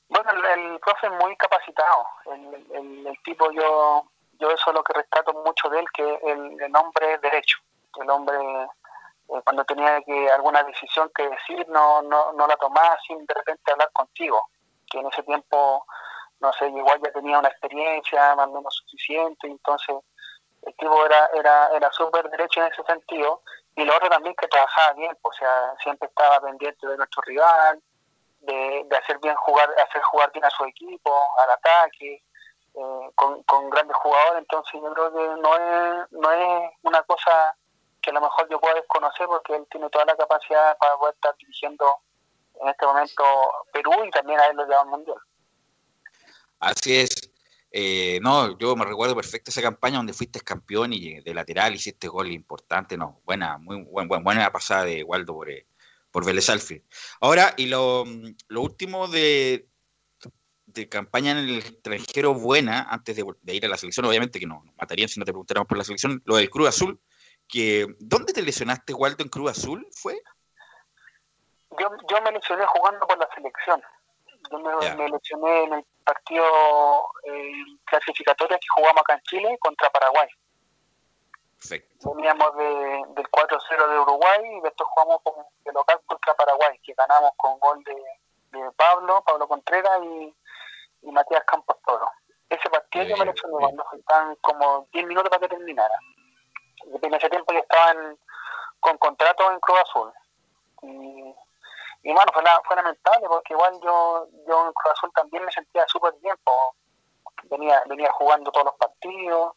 Bueno, el, profe es muy capacitado. El, el, tipo, yo yo eso es lo que rescato mucho de él, que el, el hombre es derecho. El hombre eh, cuando tenía que alguna decisión que decir, no, no, no la tomaba sin de repente hablar contigo, que en ese tiempo, no sé, igual ya tenía una experiencia más o menos suficiente, entonces el tipo era, era, era súper derecho en ese sentido, y lo otro también que trabajaba bien, o sea, siempre estaba pendiente de nuestro rival, de, de hacer bien jugar, hacer jugar bien a su equipo, al ataque, eh, con, con grandes jugadores, entonces yo creo que no es, no es una cosa que a lo mejor yo puedo desconocer porque él tiene toda la capacidad para poder estar dirigiendo en este momento Perú y también a él lo lleva al Mundial. Así es. Eh, no, yo me recuerdo perfecto esa campaña donde fuiste campeón y de lateral hiciste gol importante, no, buena, muy buen, buena pasada de Waldo por, eh, por Vélez Ahora, y lo, lo último de, de campaña en el extranjero buena, antes de, ir a la selección, obviamente que no, nos matarían si no te preguntáramos por la selección, lo del Cruz Azul, que ¿dónde te lesionaste, Waldo, en Cruz Azul? ¿Fue? Yo, yo me lesioné jugando por la selección. Yo me, lesioné en el partido eh, clasificatorio que jugamos acá en Chile contra Paraguay. Perfecto. Veníamos de, del 4-0 de Uruguay y después jugamos de local contra Paraguay, que ganamos con gol de, de Pablo, Pablo Contreras y, y Matías Campos Toro. Ese partido yo me lesioné cuando faltaban como 10 minutos para que terminara en ese tiempo yo estaba con contrato en Cruz Azul. Y, y bueno, fue, fue lamentable porque igual yo, yo en Cruz Azul también me sentía súper bien. Venía, venía jugando todos los partidos,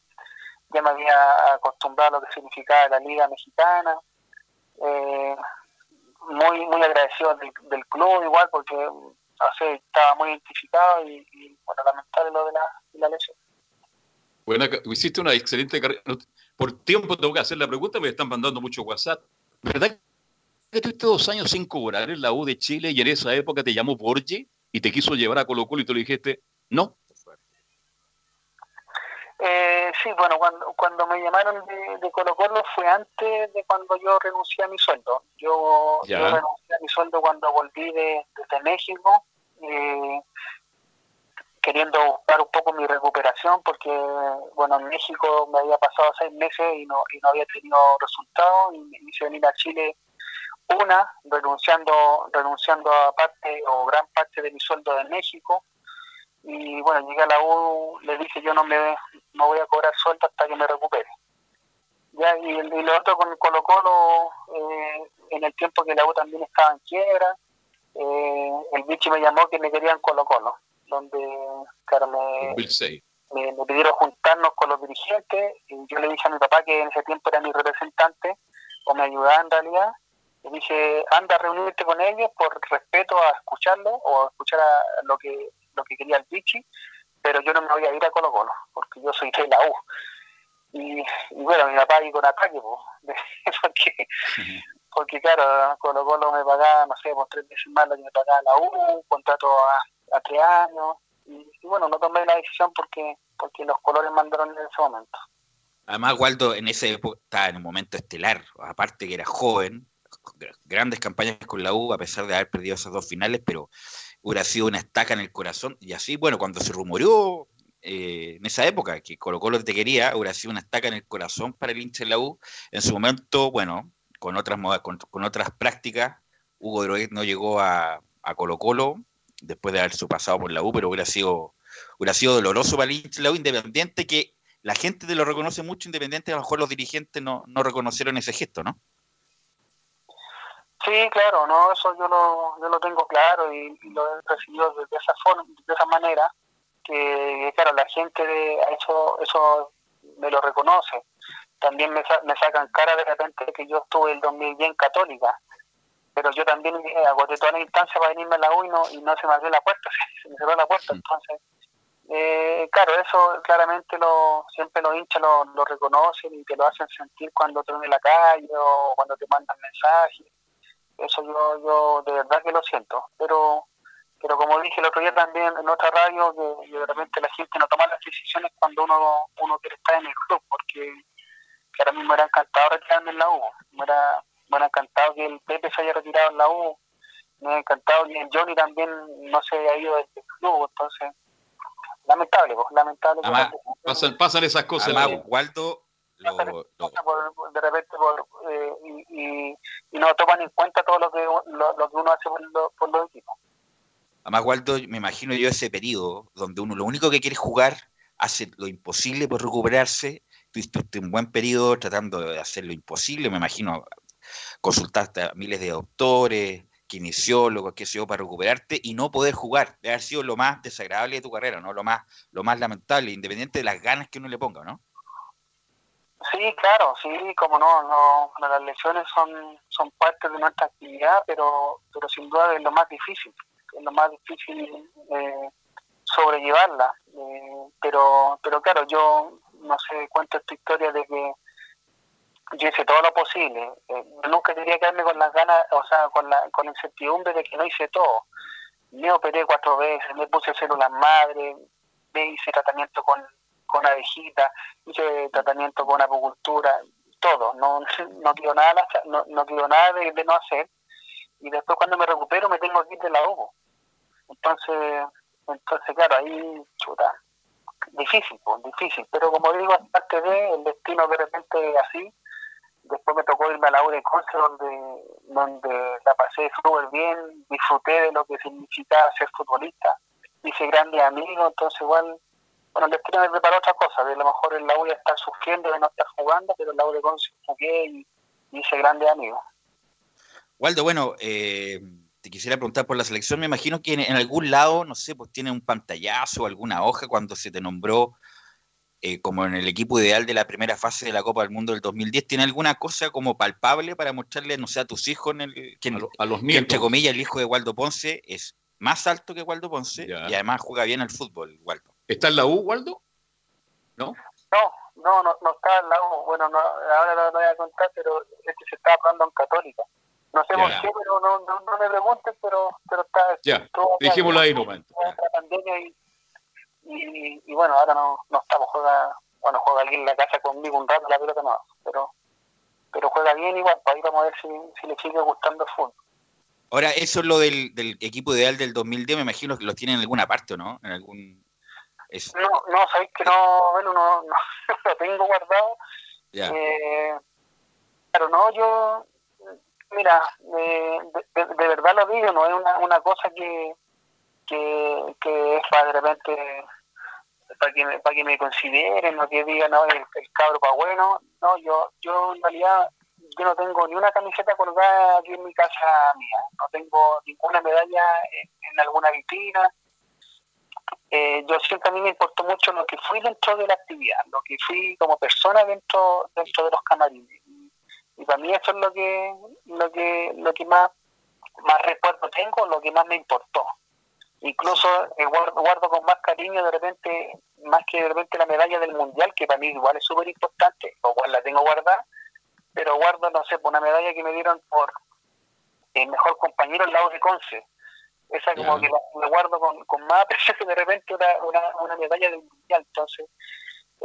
ya me había acostumbrado a lo que significaba la Liga Mexicana. Eh, muy muy agradecido del, club igual porque estaba muy identificado y, bueno, lamentable lo de la, la lesión. Bueno, hiciste una excelente carrera por tiempo tengo que hacer la pregunta, me están mandando mucho WhatsApp. ¿Verdad que estuviste dos años sin cobrar en la U de Chile y en esa época te llamó Borgi y te quiso llevar a Colo Colo y tú le dijiste no? Eh, sí, bueno, cuando, cuando me llamaron de, Colo Colo fue antes de cuando yo renuncié a mi sueldo. Yo, renuncié a mi sueldo cuando volví de, desde México. Eh, queriendo buscar un poco mi recuperación porque, bueno, en México me había pasado seis meses y no, y no había tenido resultados y me hice venir a Chile una, renunciando, renunciando a parte o gran parte de mi sueldo de México y bueno, llegué a la U, le dije yo no me no voy a cobrar sueldo hasta que me recupere. Ya, y, y lo otro con Colo Colo, eh, en el tiempo que la U también estaba en quiebra, eh, el bicho me llamó que me querían Colo Colo donde claro, me, me, pidieron juntarnos con los dirigentes y yo le dije a mi papá que en ese tiempo era mi representante o me ayudaba en realidad. Le dije anda a reunirte con ellos por respeto a escucharlo o a escuchar a lo que lo que quería el Vichy pero yo no me voy a ir a Colo Colo porque yo soy de la U y, bueno mi papá ahí con ataque porque, porque claro, Colo Colo me pagaba, no sé, por tres veces más lo que me pagaba la U, contrato a, a tres años, y, bueno, no tomé la decisión porque porque los colores mandaron en ese momento. Además, Waldo en ese estaba en un momento estelar, aparte que era joven, grandes campañas con la U, a pesar de haber perdido esas dos finales, pero hubiera sido una estaca en el corazón. Y así, bueno, cuando se rumoreó eh, en esa época que Colo Colo te quería, hubiera sido una estaca en el corazón para el hincha de la U. En su momento, bueno, con otras con, con otras prácticas, Hugo Droguet no llegó a, a Colo Colo después de haber su pasado por la U, pero hubiera sido, hubiera sido doloroso para el la U independiente que la gente te lo reconoce mucho, independiente, a lo mejor los dirigentes no, no reconocieron ese gesto, ¿no? Sí, claro, no, eso yo lo, yo lo tengo claro y, lo he recibido de, esa forma, de esa manera, que claro, la gente de eso, eso me lo reconoce. También me, me sacan cara de repente que yo estuve el 2010 en Católica, pero yo también eh, agoté toda la instancia para venirme a la U y no, y no se me abrió la puerta, se me cerró la puerta, entonces eh, claro, eso claramente lo, siempre los hinchas lo, lo, reconocen y te lo hacen sentir cuando te ven en la calle o cuando te mandan mensajes. Eso yo, yo de verdad que lo siento. Pero pero como dije el otro día también en otra radio, que, de repente la gente no toma las decisiones cuando uno uno quiere estar en el club, porque que ahora mismo era encantado retirarme en la U. Me era, me era encantado que el Pepe se haya retirado en la U. Me ha encantado que el Johnny también no se haya ido del club. Entonces lamentable, pues, lamentable. Además, pasan, pasan esas cosas. Además, Waldo, lo, lo... Por, de repente por, eh, y, y, y, no toman en cuenta todo lo que, lo, lo que uno hace por, lo, por los equipos. Además, Waldo, me imagino yo ese periodo donde uno lo único que quiere jugar hace lo imposible por recuperarse. Tuviste un buen periodo tratando de hacer lo imposible, me imagino. Consultaste a miles de doctores, kinesiólogos, qué sé yo, para recuperarte y no poder jugar. Debe haber sido lo más desagradable de tu carrera, ¿no? Lo más, lo más lamentable, independiente de las ganas que uno le ponga, ¿no? Sí, claro, sí, como no, no, las lesiones son, son parte de nuestra actividad, pero, pero sin duda es lo más difícil, es lo más difícil eh, sobrellevarla. Eh, pero, pero claro, yo no sé, cuento esta historia de que yo hice todo lo posible. Eh, nunca quería quedarme con las ganas, o sea, con la, con incertidumbre de que no hice todo. Me operé cuatro veces, me puse células madre, me hice tratamiento con, con abejita, hice tratamiento con apicultura, todo. No, no quiero nada, no, no quiero nada de, de, no hacer. Y después cuando me recupero me tengo que ir de la U. Entonces, entonces claro, ahí, chuta, difícil, pues, difícil. Pero como digo, aparte de el destino de repente así, después me tocó irme a la de Conce donde, donde la pasé súper bien, disfruté de lo que significaba ser futbolista, hice grandes amigos, entonces igual, bueno, el destino me preparó otra cosa, de lo mejor en la estar sufriendo de no estar jugando, pero en la de Conce jugué y, y hice grandes amigos. Waldo, bueno, eh, te quisiera preguntar por la selección, me imagino que en, en algún lado, no sé, pues tiene un pantallazo, alguna hoja cuando se te nombró eh, como en el equipo ideal de la primera fase de la Copa del Mundo del 2010, ¿tiene alguna cosa como palpable para mostrarle, no sé, a tus hijos, en el, que, a, lo, a los que entre comillas, el hijo de Waldo Ponce es más alto que Waldo Ponce ya. y además juega bien al fútbol, Waldo? ¿Está en la U, Waldo? ¿No? No, no, no, no está en la U. Bueno, no, ahora no lo voy a contar, pero este se está hablando en Católica. No sé ya. por qué, pero no, no, no, me pregunten, pero, pero está... Ya, dijémoslo ahí nomás. La pandemia y y, y, bueno, ahora no, no estamos, juega, bueno, juega alguien en la casa conmigo un rato, la pelota no, pero pero juega bien igual, para ir a ver si, si le sigue gustando el fútbol. Ahora, eso es lo del, del equipo ideal del 2010, me imagino que lo tienen en alguna parte, ¿no? En algún... Es... No, no, sabéis que no, bueno, no, no, lo tengo guardado. Ya. Eh, pero no, yo, mira, eh, de, de, de, verdad lo digo, no es una, una cosa que, que, que es para de repente para que, me, para que me consideren o que digan no el, el cabro para bueno no yo yo en realidad yo no tengo ni una camiseta colgada aquí en mi casa mía. No tengo ninguna medalla en, en alguna vitrina. Eh, yo siempre a mí me importó mucho lo que fui dentro de la actividad lo que fui como persona dentro dentro de los camarines. Y, y para mí eso es lo que lo que lo que más más recuerdo tengo lo que más me importó incluso eh, guardo, guardo, con más cariño de repente, más que de repente la medalla del mundial, que para mí igual es súper importante, o cual la tengo guardada, pero guardo, no sé, por una medalla que me dieron por el mejor compañero al lado de Conce. Esa como que la, la guardo con, con más aprecio que de repente una, una, una medalla de un mundial. Entonces,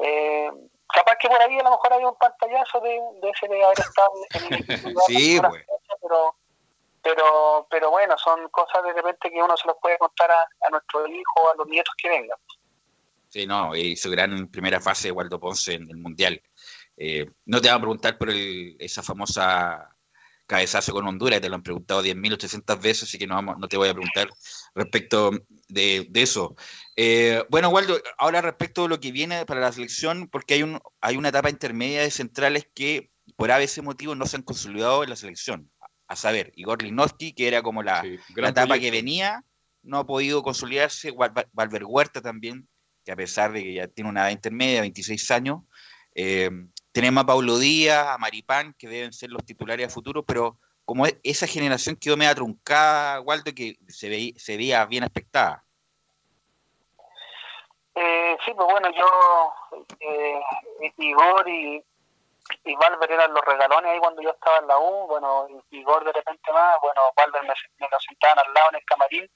eh, capaz que por ahí a lo mejor había un pantallazo de, de ese de haber estado en el equipo. Sí, Una pues. pero, pero, pero bueno, son cosas de repente que uno se los puede contar a, a nuestro hijo, a los nietos que vengan. Sí, no, hizo gran primera fase de Waldo Ponce en el Mundial. Eh, no te van a preguntar por el, esa famosa cabezazo con Honduras, te lo han preguntado 10.800 veces, así que no, vamos, no te voy a preguntar respecto de, de eso. Eh, bueno, Waldo, ahora respecto de lo que viene para la selección, porque hay, un, hay una etapa intermedia de centrales que por ABC motivo no se han consolidado en la selección. A saber, Igor Linovsky, que era como la, la etapa proyecto. que venía, no ha podido consolidarse. Val- Val- Valver Huerta también, que a pesar de que ya tiene una edad intermedia, 26 años, eh, tenemos a Paulo Díaz, a Maripán, que deben ser los titulares a futuro, pero como e- esa generación quedó media truncada, Waldo, que se, veía, se veía bien expectada. Eh, sí, pues bueno, yo, eh, Igor y, y Valver eran los regalones ahí cuando yo estaba en la U, bueno, y- Igor de repente más, bueno, Valver me, me lo sentaban al lado en el camarín,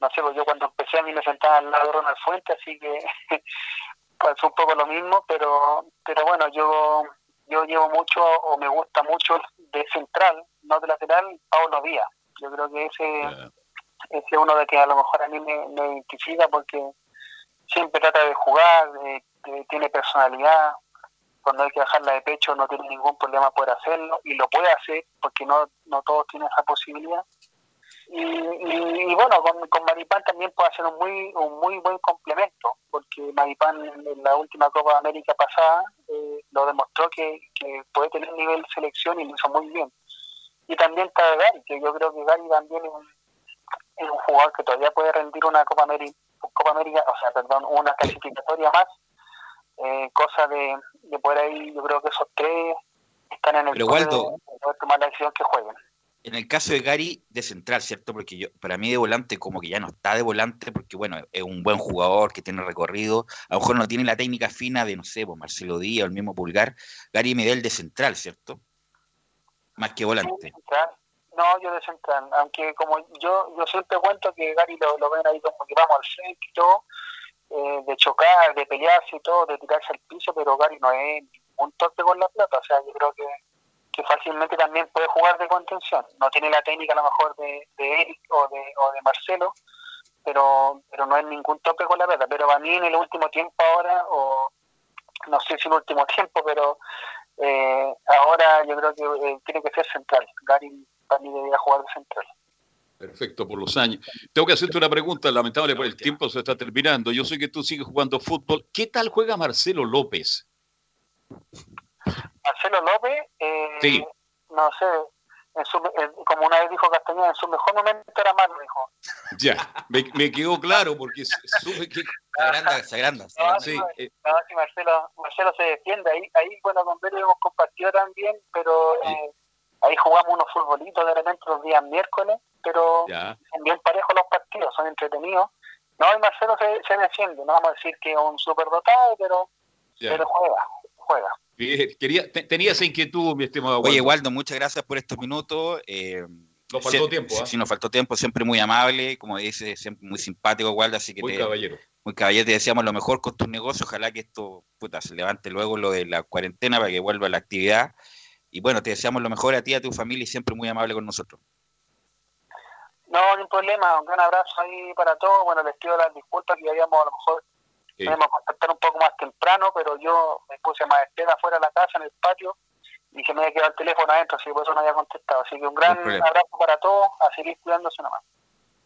no sé, pues yo cuando empecé a mí me sentaban al lado de Ronald Fuente, así que pues un poco lo mismo, pero pero bueno, yo yo llevo mucho o me gusta mucho de central, no de lateral, Pablo Díaz. Yo creo que ese, ese es uno de que a lo mejor a mí me, me identifica porque siempre trata de jugar, de- de- tiene personalidad, cuando hay que bajarla de pecho no tiene ningún problema por hacerlo y lo puede hacer porque no, no todos tienen esa posibilidad. Y, y- bueno, con, con Maripán también puede hacer un muy un muy buen complemento, porque Maripán en, la última Copa América pasada eh, lo demostró que, que puede tener nivel selección y lo hizo muy bien. Y también está Gary, que yo creo que Gary también es un, es un jugador que todavía puede rendir una Copa América, Copa América o sea, perdón, una clasificatoria más, eh, cosa de, de por ahí, yo creo que esos tres están en el Pero, Waldo, de, poder tomar la decisión que jueguen. En el caso de Gary, de central, ¿cierto? Porque yo, para mí de volante, como que ya no está de volante, porque bueno, es un buen jugador que tiene recorrido, a lo mejor no tiene la técnica fina de, no sé, pues Marcelo Díaz o el mismo Pulgar. Gary Medel de central, ¿cierto? Más que volante. No, yo de central, aunque como yo yo siempre cuento que Gary lo, lo ven ahí como que vamos al frente y todo, eh, de chocar, de pelearse y todo, de tirarse al piso, pero Gary no es un torpe con la pelota, o sea, yo creo que, que fácilmente también puede jugar de contención. No tiene la técnica a lo mejor de, de Eric o de, o de Marcelo, pero pero no es ningún tope con la pelota. Pero para mí en el último tiempo ahora, o no sé si el último tiempo, pero eh, ahora yo creo que eh, tiene que ser central. Gary para mí debería jugar de central. Perfecto, por los años. Tengo que hacerte una pregunta, lamentable, porque el tiempo se está terminando. Yo sé que tú sigues jugando fútbol. ¿Qué tal juega Marcelo López? Marcelo López, eh, Sí. no sé, en su- en- como una vez dijo Castañeda, en su mejor momento era malo, dijo. Ya, me, me quedó claro porque s- supe que... Se agranda, se agranda. se No. Sí, eh, no, sí, Marcelo, Marcelo se defiende. Ahí, ahí bueno, con Vélez hemos compartido también, pero eh, ahí jugamos unos futbolitos de repente los días miércoles, pero ya. son bien parejos los partidos, son entretenidos. No, y Marcelo se, se defiende, no vamos a decir que es un superdotado, pero, ya. pero juega, juega. Bien, Quería, te- tenía esa inquietud, mi estimado Oye, Waldo. Waldo, muchas gracias por estos minutos. Eh, Nos faltó tiempo, ¿ah? Sí, nos faltó tiempo, siempre muy amable, como dice, siempre muy simpático, Waldo, así que Muy te- caballero. muy caballero, te deseamos lo mejor con tus negocios, ojalá que esto puta, se levante luego lo de la cuarentena para que vuelva a la actividad. Y bueno, te deseamos lo mejor a ti, a tu familia y siempre muy amable con nosotros. No, ningún problema, un gran abrazo ahí para todos. Bueno, les pido las disculpas que habíamos a lo mejor Sí. Que contactar un poco más temprano, pero yo me puse más espera afuera de la casa, en el patio, y se me había quedado el teléfono adentro, así que por eso no había contestado. Así que un gran No abrazo para todos, a seguir cuidándose nomás.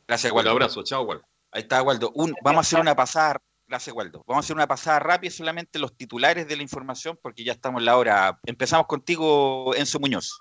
Gracias, Un Waldo. abrazo, chao, Waldo. Ahí está, Waldo. Un- vamos a hacer una pasada. Gracias, Waldo. Vamos a hacer una pasada rápida, solamente los titulares de la información, porque ya estamos en la hora. Empezamos contigo, Enzo Muñoz.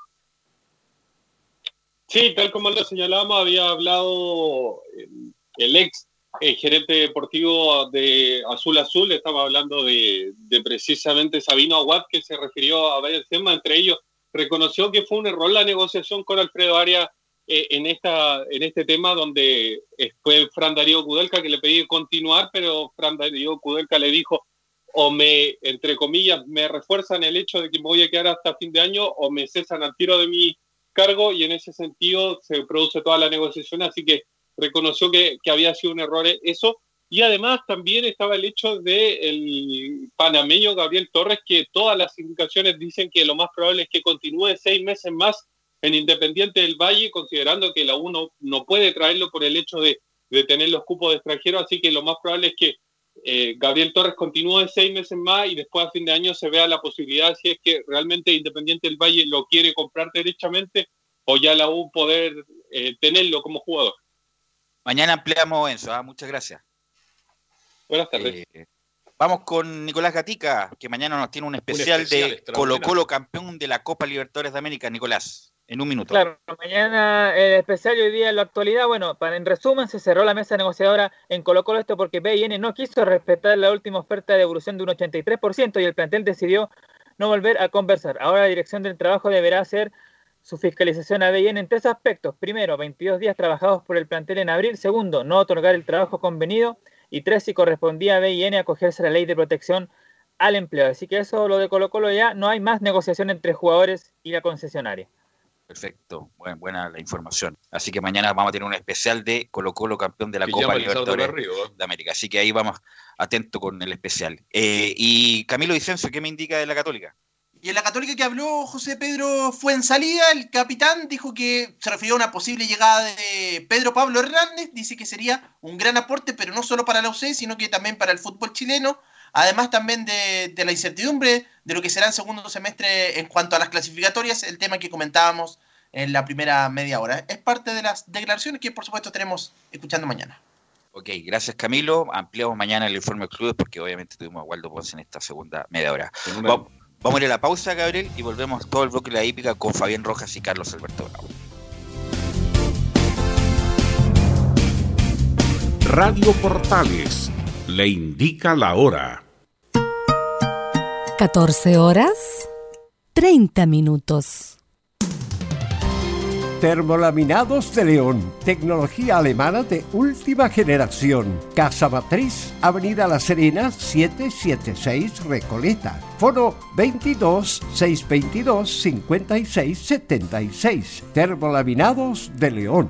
Sí, tal como lo señalábamos, había hablado eh, el ex eh, gerente deportivo de Azul Azul, estaba hablando de, precisamente Sabino Aguad, que se refirió a varios temas, entre ellos reconoció que fue un error la negociación con Alfredo Arias eh, en, esta, en este tema, donde eh, fue Fran Darío Kudelka que le pedí continuar, pero Fran Darío Kudelka le dijo, o me, entre comillas, me refuerzan el hecho de que me voy a quedar hasta fin de año o me cesan al tiro de mi cargo y en ese sentido se produce toda la negociación, así que reconoció que, había sido un error eso. Y además también estaba el hecho de el panameño Gabriel Torres, que todas las indicaciones dicen que lo más probable es que continúe seis meses más en Independiente del Valle, considerando que la UNO no puede traerlo por el hecho de, de tener los cupos de extranjero, así que lo más probable es que eh, Gabriel Torres continúe seis meses más y después a fin de año se vea la posibilidad si es que realmente Independiente del Valle lo quiere comprar derechamente o ya la U poder eh, tenerlo como jugador. Mañana ampliamos eso, ¿ah? muchas gracias. Buenas tardes. Eh, vamos con Nicolás Gatica, que mañana nos tiene un especial, de Colo Colo campeón de la Copa Libertadores de América. Nicolás, en un minuto. Claro, mañana el especial y hoy día en la actualidad, bueno, para, en resumen, se cerró la mesa negociadora en Colo Colo esto porque BIN no quiso respetar la última oferta de devolución de un 83% y el plantel decidió no volver a conversar. Ahora la dirección del trabajo deberá hacer su fiscalización a BIN en tres aspectos. Primero, 22 días trabajados por el plantel en abril. Segundo, no otorgar el trabajo convenido. Y tres, si correspondía a BIN acogerse a la ley de protección al empleo. Así que eso, lo de Colo Colo ya, no hay más negociación entre jugadores y la concesionaria. Perfecto, buena la información. Así que mañana vamos a tener un especial de Colo Colo campeón de la Copa Libertadores de América. Así que ahí vamos atento con el especial. Eh, y Camilo Vicencio, ¿qué me indica de la Católica? Y en la Católica que habló José Pedro fue en salida, el capitán dijo que se refirió a una posible llegada de Pedro Pablo Hernández, dice que sería un gran aporte, pero no solo para la UC, sino que también para el fútbol chileno, además también de, de la incertidumbre de lo que será el segundo semestre en cuanto a las clasificatorias, el tema que comentábamos en la primera media hora. Es parte de las declaraciones que por supuesto tenemos escuchando mañana. Ok, gracias Camilo. Ampliamos mañana el informe de clubes porque obviamente tuvimos a Waldo Ponce en esta segunda media hora. Vamos, vamos a ir a la pausa, Gabriel, y volvemos todo el bloque de la hípica con Fabián Rojas y Carlos Alberto Bravo. Radio Portales le indica la hora. 14 horas 30 minutos. Termolaminados de León, tecnología alemana de última generación. Casa Matriz, Avenida La Serena, 776 Recoleta. Foro 22 622 56 76. Termolaminados de León.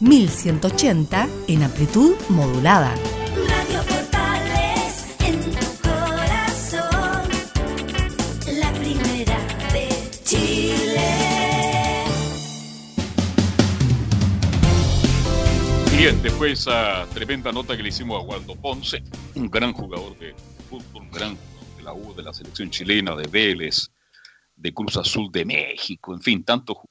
1180 en amplitud modulada. Radio Portales en tu corazón, la primera de Chile. Bien, después de esa tremenda nota que le hicimos a Waldo Ponce, un gran jugador de fútbol, un gran jugador de la U, de la selección chilena, de Vélez, de Cruz Azul de México, en fin, tanto ju-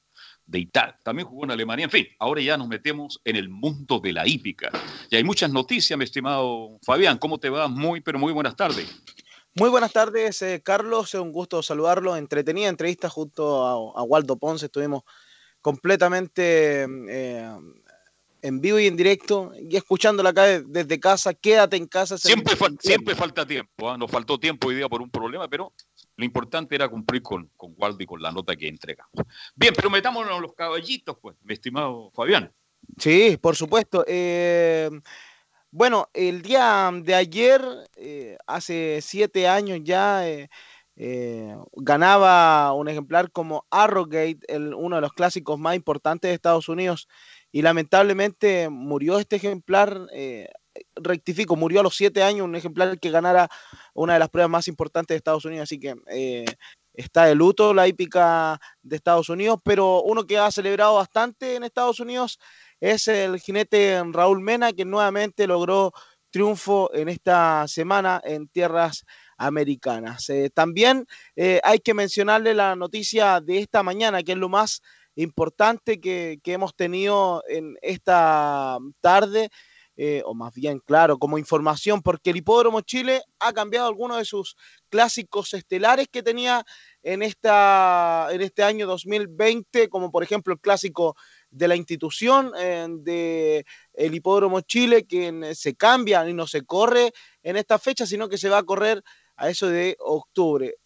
de Italia. También jugó en Alemania. En fin, ahora ya nos metemos en el mundo de la hípica. Y hay muchas noticias, mi estimado Fabián. ¿Cómo te va? Muy, pero muy buenas tardes. Muy buenas tardes, eh, Carlos. Es un gusto saludarlo. Entretenida entrevista junto a, a Waldo Ponce. Estuvimos completamente eh, en vivo y en directo y escuchándola acá de- desde casa. Quédate en casa. fal- siempre falta tiempo. ¿ah? Nos faltó tiempo hoy día por un problema, pero lo importante era cumplir con, con Waldo y con la nota que entregamos. Bien, pero metámonos los caballitos, pues, mi estimado Fabián. Sí, por supuesto. Eh, bueno, el día de ayer, eh, hace siete años ya, eh, ganaba un ejemplar como Arrowgate, el- uno de los clásicos más importantes de Estados Unidos, y lamentablemente murió este ejemplar. Rectifico, murió a los siete años un ejemplar que ganara una de las pruebas más importantes de Estados Unidos, así que eh, está de luto la hípica de Estados Unidos, pero uno que ha celebrado bastante en Estados Unidos es el jinete Raúl Mena, que nuevamente logró triunfo en esta semana en tierras americanas. Eh, también eh, hay que mencionarle la noticia de esta mañana, que es lo más importante que, que hemos tenido en esta tarde, eh, o más bien, claro, como información, porque el Hipódromo Chile ha cambiado algunos de sus clásicos estelares que tenía en, esta, en este año 2020, como por ejemplo el clásico de la institución de el Hipódromo Chile, que se cambia y no se corre en esta fecha, sino que se va a correr a eso de octubre.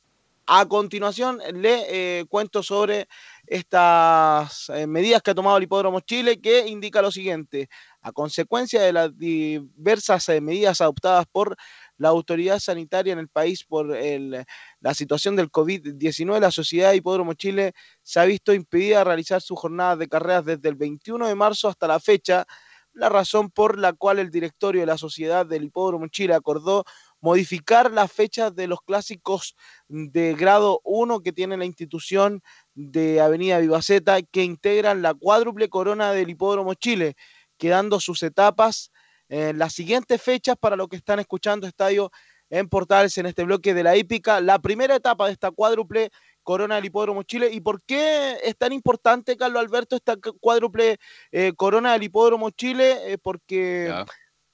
A continuación, le eh, cuento sobre estas eh, medidas que ha tomado el Hipódromo Chile, que indica lo siguiente. A consecuencia de las diversas eh, medidas adoptadas por la autoridad sanitaria en el país por la situación del COVID-19, la Sociedad Hipódromo Chile se ha visto impedida realizar sus jornadas de carreras desde el 21 de marzo hasta la fecha, la razón por la cual el directorio de la Sociedad del Hipódromo Chile acordó modificar las fechas de los clásicos de grado 1 que tiene la institución de Avenida Vivaceta que integran la cuádruple corona del Hipódromo Chile, quedando sus etapas en las siguientes fechas para los que están escuchando Estadio en Portales en este bloque de la hípica. La primera etapa de esta cuádruple corona del Hipódromo Chile. ¿Y por qué es tan importante, Carlos Alberto, esta cu- cuádruple eh, corona del Hipódromo Chile? Eh, porque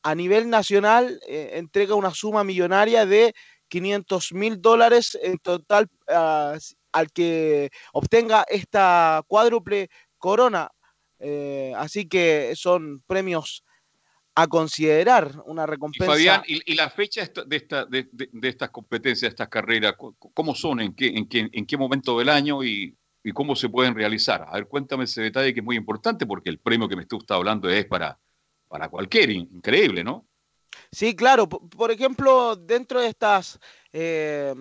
a nivel nacional eh, entrega una suma millonaria de 500 mil dólares en total ah, al que obtenga esta cuádruple corona. Eh, así que son premios a considerar, una Y recompensa. Fabián, ¿y, y la fecha de, esta, de, estas competencias, de estas carreras, cómo son? ¿En qué, en qué, en qué momento del año y, y cómo se pueden realizar? A ver, cuéntame ese detalle que es muy importante porque el premio que me está hablando es para, para cualquier, in- increíble, ¿no? Sí, claro. Por ejemplo, dentro de estas eh,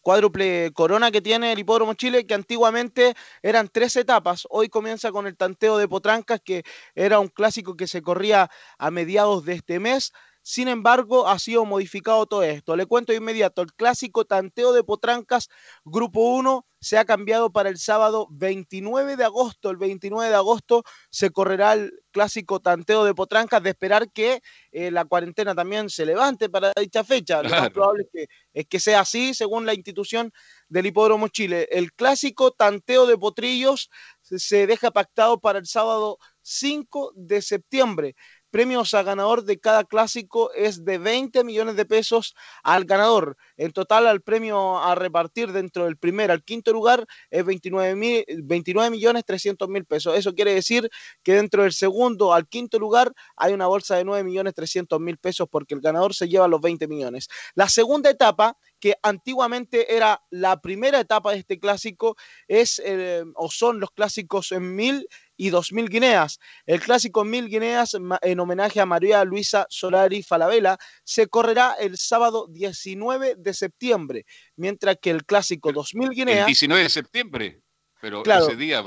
cuádruple corona que tiene el Hipódromo Chile, que antiguamente eran tres etapas, hoy comienza con el tanteo de Potrancas, que era un clásico que se corría a mediados de este mes. Sin embargo, ha sido modificado todo esto. Le cuento de inmediato, el clásico tanteo de Potrancas, grupo 1, se ha cambiado para el sábado 29 de agosto. El 29 de agosto se correrá el clásico tanteo de Potrancas, de esperar que eh, la cuarentena también se levante para dicha fecha. Lo más probable es que, es que sea así, según la institución del Hipódromo Chile. El clásico tanteo de Potrillos se deja pactado para el sábado 5 de septiembre. Premios a ganador de cada clásico es de 20 millones de pesos al ganador. En total, al premio a repartir dentro del primer al quinto lugar es 29, mil- 29 millones 300 mil pesos. Eso quiere decir que dentro del segundo al quinto lugar hay una bolsa de 9 millones 300 mil pesos porque el ganador se lleva los 20 millones. La segunda etapa, que antiguamente era la primera etapa de este clásico, es eh, o son los clásicos en mil y dos mil guineas. El clásico en mil guineas, ma- en homenaje a María Luisa Solari Falabella, se correrá el sábado 19 de septiembre, mientras que el clásico 2000 El guineas 19 de septiembre, pero Claro. ese día,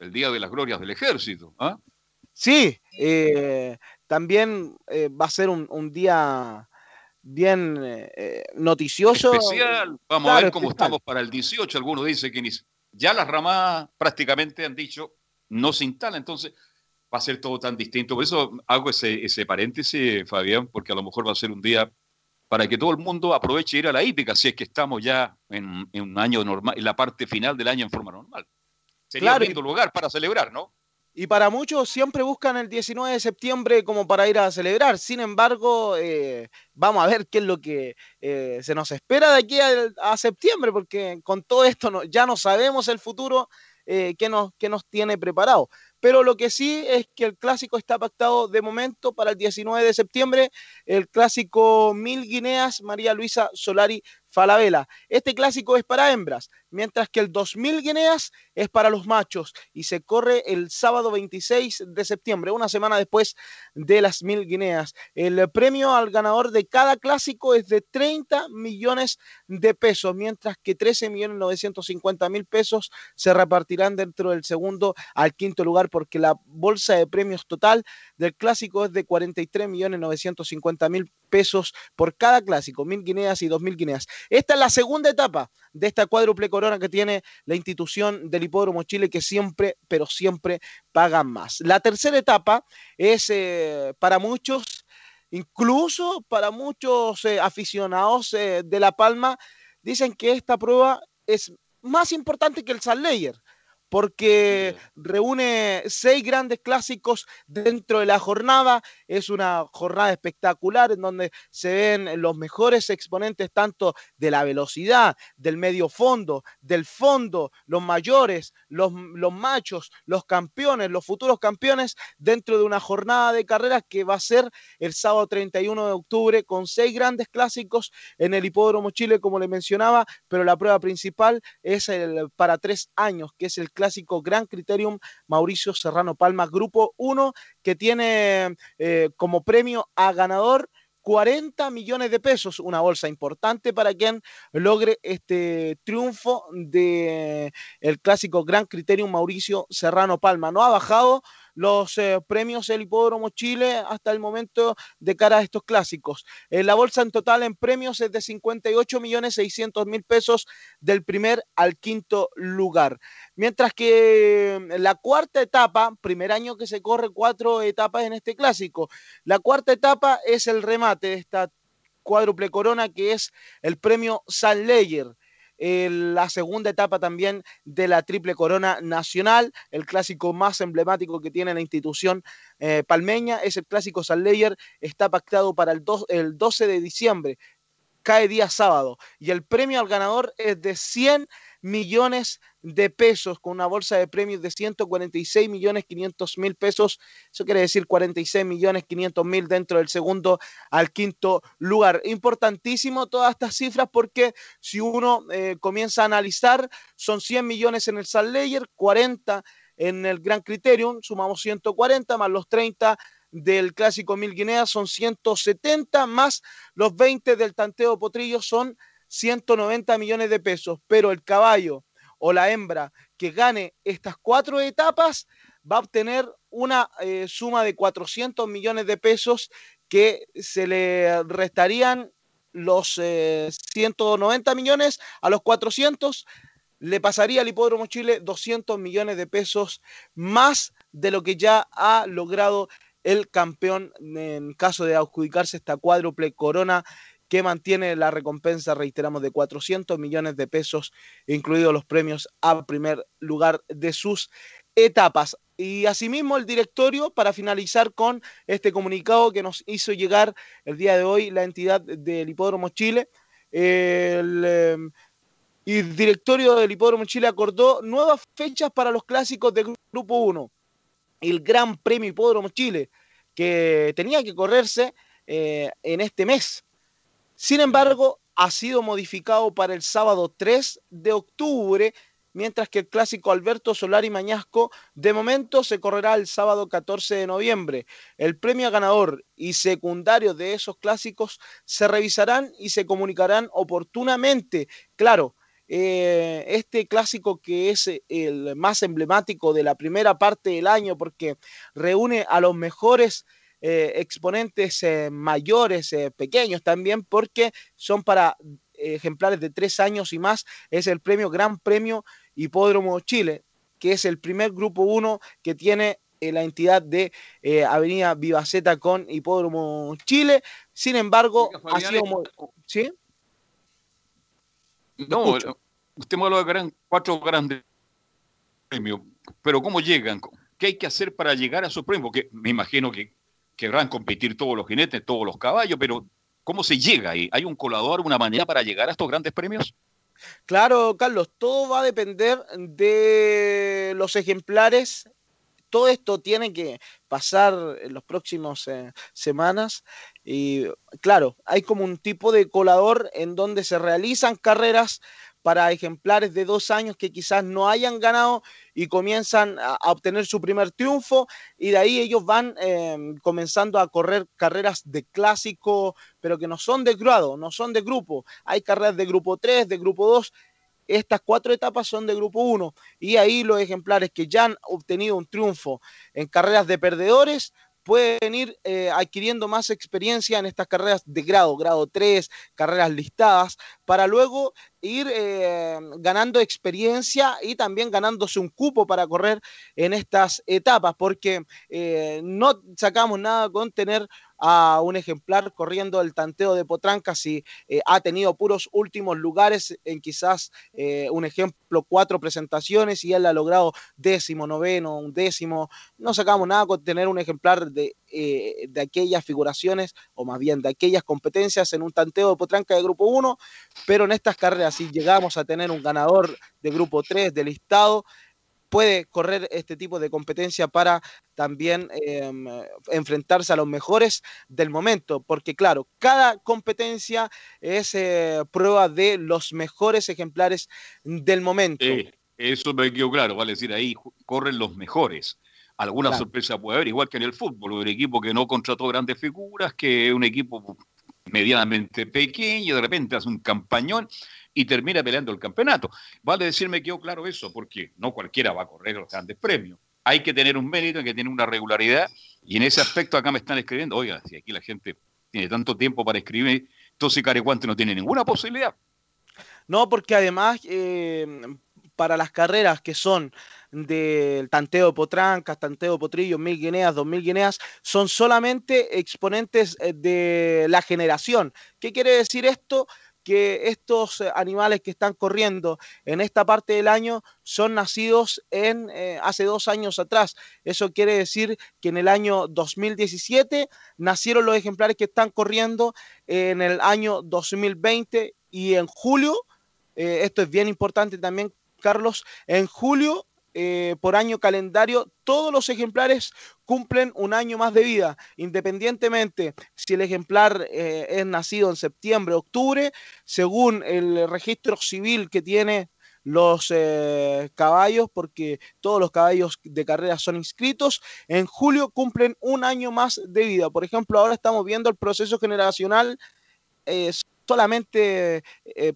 el día de las glorias del ejército. ¿ah? Sí, eh, también eh, va a ser un, un día bien eh, noticioso. Especial. Vamos a ver cómo estamos para el 18. Algunos dicen que ya las ramadas prácticamente han dicho no se instala, entonces va a ser todo tan distinto. Por eso hago ese, ese paréntesis, Fabián, porque a lo mejor va a ser un día para que todo el mundo aproveche ir a la hípica, si es que estamos ya en, un año normal, en la parte final del año en forma normal. Sería un lindo lugar para celebrar, ¿no? Y para muchos siempre buscan el 19 de septiembre como para ir a celebrar. Sin embargo, eh, vamos a ver qué es lo que eh, se nos espera de aquí a, septiembre, porque con todo esto ya no sabemos el futuro eh, que, nos, nos tiene preparado. Pero lo que sí es que el clásico está pactado de momento para el 19 de septiembre, el clásico Mil Guineas, María Luisa Solari Falabella. Este clásico es para hembras, mientras que el 2000 guineas es para los machos y se corre el sábado 26 de septiembre, una semana después de las 1000 guineas. El premio al ganador de cada clásico es de 30 millones de pesos, mientras que 13 millones 950 mil pesos se repartirán dentro del segundo al quinto lugar, porque la bolsa de premios total del clásico es de 43 millones 950 mil pesos por cada clásico, mil guineas y dos mil guineas. Esta es la segunda etapa de esta cuádruple corona que tiene la institución del Hipódromo Chile, que siempre, pero siempre pagan más. La tercera etapa es eh, para muchos, incluso para muchos eh, aficionados eh, de La Palma, dicen que esta prueba es más importante que el San Leyer porque reúne seis grandes clásicos dentro de la jornada. Es una jornada espectacular en donde se ven los mejores exponentes tanto de la velocidad, del medio fondo, del fondo, los mayores, los, los machos, los campeones, los futuros campeones dentro de una jornada de carreras que va a ser el sábado 31 de octubre con seis grandes clásicos en el Hipódromo Chile, como le mencionaba, pero la prueba principal es el para tres años, que es el clásico Gran Criterium Mauricio Serrano Palma, grupo 1, que tiene eh, como premio a ganador 40 millones de pesos, una bolsa importante para quien logre este triunfo de el clásico Gran Criterium Mauricio Serrano Palma. No ha bajado los eh, premios El Hipódromo Chile hasta el momento de cara a estos clásicos. Eh, la bolsa en total en premios es de 58 millones 600 mil pesos del primer al quinto lugar. Mientras que mm, la cuarta etapa, primer año que se corre cuatro etapas en este clásico, la cuarta etapa es el remate de esta cuádruple corona que es el premio San Leyer la segunda etapa también de la Triple Corona Nacional, el clásico más emblemático que tiene la institución eh, palmeña, es el clásico San Leyer, está pactado para el, el 12 de diciembre, cae día sábado, y el premio al ganador es de 100 millones de pesos con una bolsa de premios de 146 millones 500 mil pesos. Eso quiere decir 46 millones 500 mil dentro del segundo al quinto lugar. Importantísimo todas estas cifras porque si uno eh, comienza a analizar, son 100 millones en el San Leyer, 40 en el Gran Criterium, sumamos 140 más los 30 del clásico Mil Guinea son 170 más los 20 del Tanteo Potrillo son 190 millones de pesos, pero el caballo o la hembra que gane estas cuatro etapas va a obtener una eh, suma de 400 millones de pesos que se le restarían los 190 eh, millones. A los 400 le pasaría al Hipódromo Chile 200 millones de pesos más de lo que ya ha logrado el campeón en caso de adjudicarse esta cuádruple corona que mantiene la recompensa, reiteramos, de 400 millones de pesos, incluidos los premios a primer lugar de sus etapas. Y asimismo el directorio, para finalizar con este comunicado que nos hizo llegar el día de hoy la entidad del Hipódromo Chile, el, em, directorio del Hipódromo Chile acordó nuevas fechas para los clásicos del Grupo 1. El Gran Premio Hipódromo Chile, que tenía que correrse eh, en este mes, sin embargo, ha sido modificado para el sábado 3 de octubre, mientras que el clásico Alberto Solari Mañasco de momento se correrá el sábado 14 de noviembre. El premio ganador y secundario de esos clásicos se revisarán y se comunicarán oportunamente. Claro, eh, este clásico que es el más emblemático de la primera parte del año porque reúne a los mejores eh, exponentes eh, mayores, pequeños también, porque son para ejemplares de tres años y más. Es el premio Gran Premio Hipódromo Chile, que es el primer grupo 1 que tiene la entidad de Avenida Vivaceta con Hipódromo Chile. Sin embargo, ha sido ¿Sí? No, usted me habló de gran, cuatro grandes premios, pero ¿cómo llegan? ¿Qué hay que hacer para llegar a esos premios? Porque me imagino que querrán competir todos los jinetes, todos los caballos, pero ¿cómo se llega ahí? ¿Hay un colador, una manera para llegar a estos grandes premios? Claro, Carlos, todo va a depender de los ejemplares todo esto tiene que pasar en las próximas eh, semanas y claro, hay como un tipo de colador en donde se realizan carreras para ejemplares de dos años que quizás no hayan ganado y comienzan a, obtener su primer triunfo. Y de ahí ellos van em, comenzando a correr carreras de clásico, pero que no son de grado, no son de grupo. Hay carreras de grupo 3, de grupo 2 estas cuatro etapas son de grupo 1 y ahí los ejemplares que ya han obtenido un triunfo en carreras de perdedores pueden ir eh, adquiriendo más experiencia en estas carreras de grado, grado 3, carreras listadas, para luego ir eh, ganando experiencia y también ganándose un cupo para correr en estas etapas, porque eh, no sacamos nada con tener a un ejemplar corriendo el tanteo de Potrancas y eh, ha tenido puros últimos lugares en quizás un ejemplo, cuatro presentaciones y él ha logrado décimo, noveno, un décimo. No sacamos nada con tener un ejemplar de, de aquellas figuraciones o más bien de aquellas competencias en un tanteo de Potranca de grupo 1, pero en estas carreras si llegamos a tener un ganador de grupo 3 del listado, puede correr este tipo de competencia para también em, enfrentarse a los mejores del momento, porque claro, cada competencia es eh, prueba de los mejores ejemplares del momento. eso me quedó claro, vale decir, ahí corren los mejores. Alguna sorpresa puede haber, igual que en el fútbol, un equipo que no contrató grandes figuras, que un equipo medianamente pequeño, de repente hace un campañón y termina peleando el campeonato. Vale decirme quedó claro eso, porque no cualquiera va a correr los grandes premios. Hay que tener un mérito, hay que tener una regularidad, y en ese aspecto acá me están escribiendo, oiga, si aquí la gente tiene tanto tiempo para escribir, entonces Carecuante no tiene ninguna posibilidad. No, porque además, eh, para las carreras que son del tanteo potrancas, tanteo de potrillos, mil guineas, dos mil guineas, son solamente exponentes eh, de la generación. ¿Qué quiere decir esto? Que estos eh, animales que están corriendo en esta parte del año son nacidos en eh, hace dos años atrás. Eso quiere decir que en el año 2017 nacieron los ejemplares que están corriendo en el año 2020 y en julio, eh, esto es bien importante también, Carlos, en julio eh, por año calendario, todos los ejemplares cumplen un año más de vida, independientemente si el ejemplar eh, es nacido en septiembre, octubre, según el registro civil que tiene los eh, caballos, porque todos los caballos de carrera son inscritos, en julio cumplen un año más de vida. Por ejemplo, ahora estamos viendo el proceso generacional solamente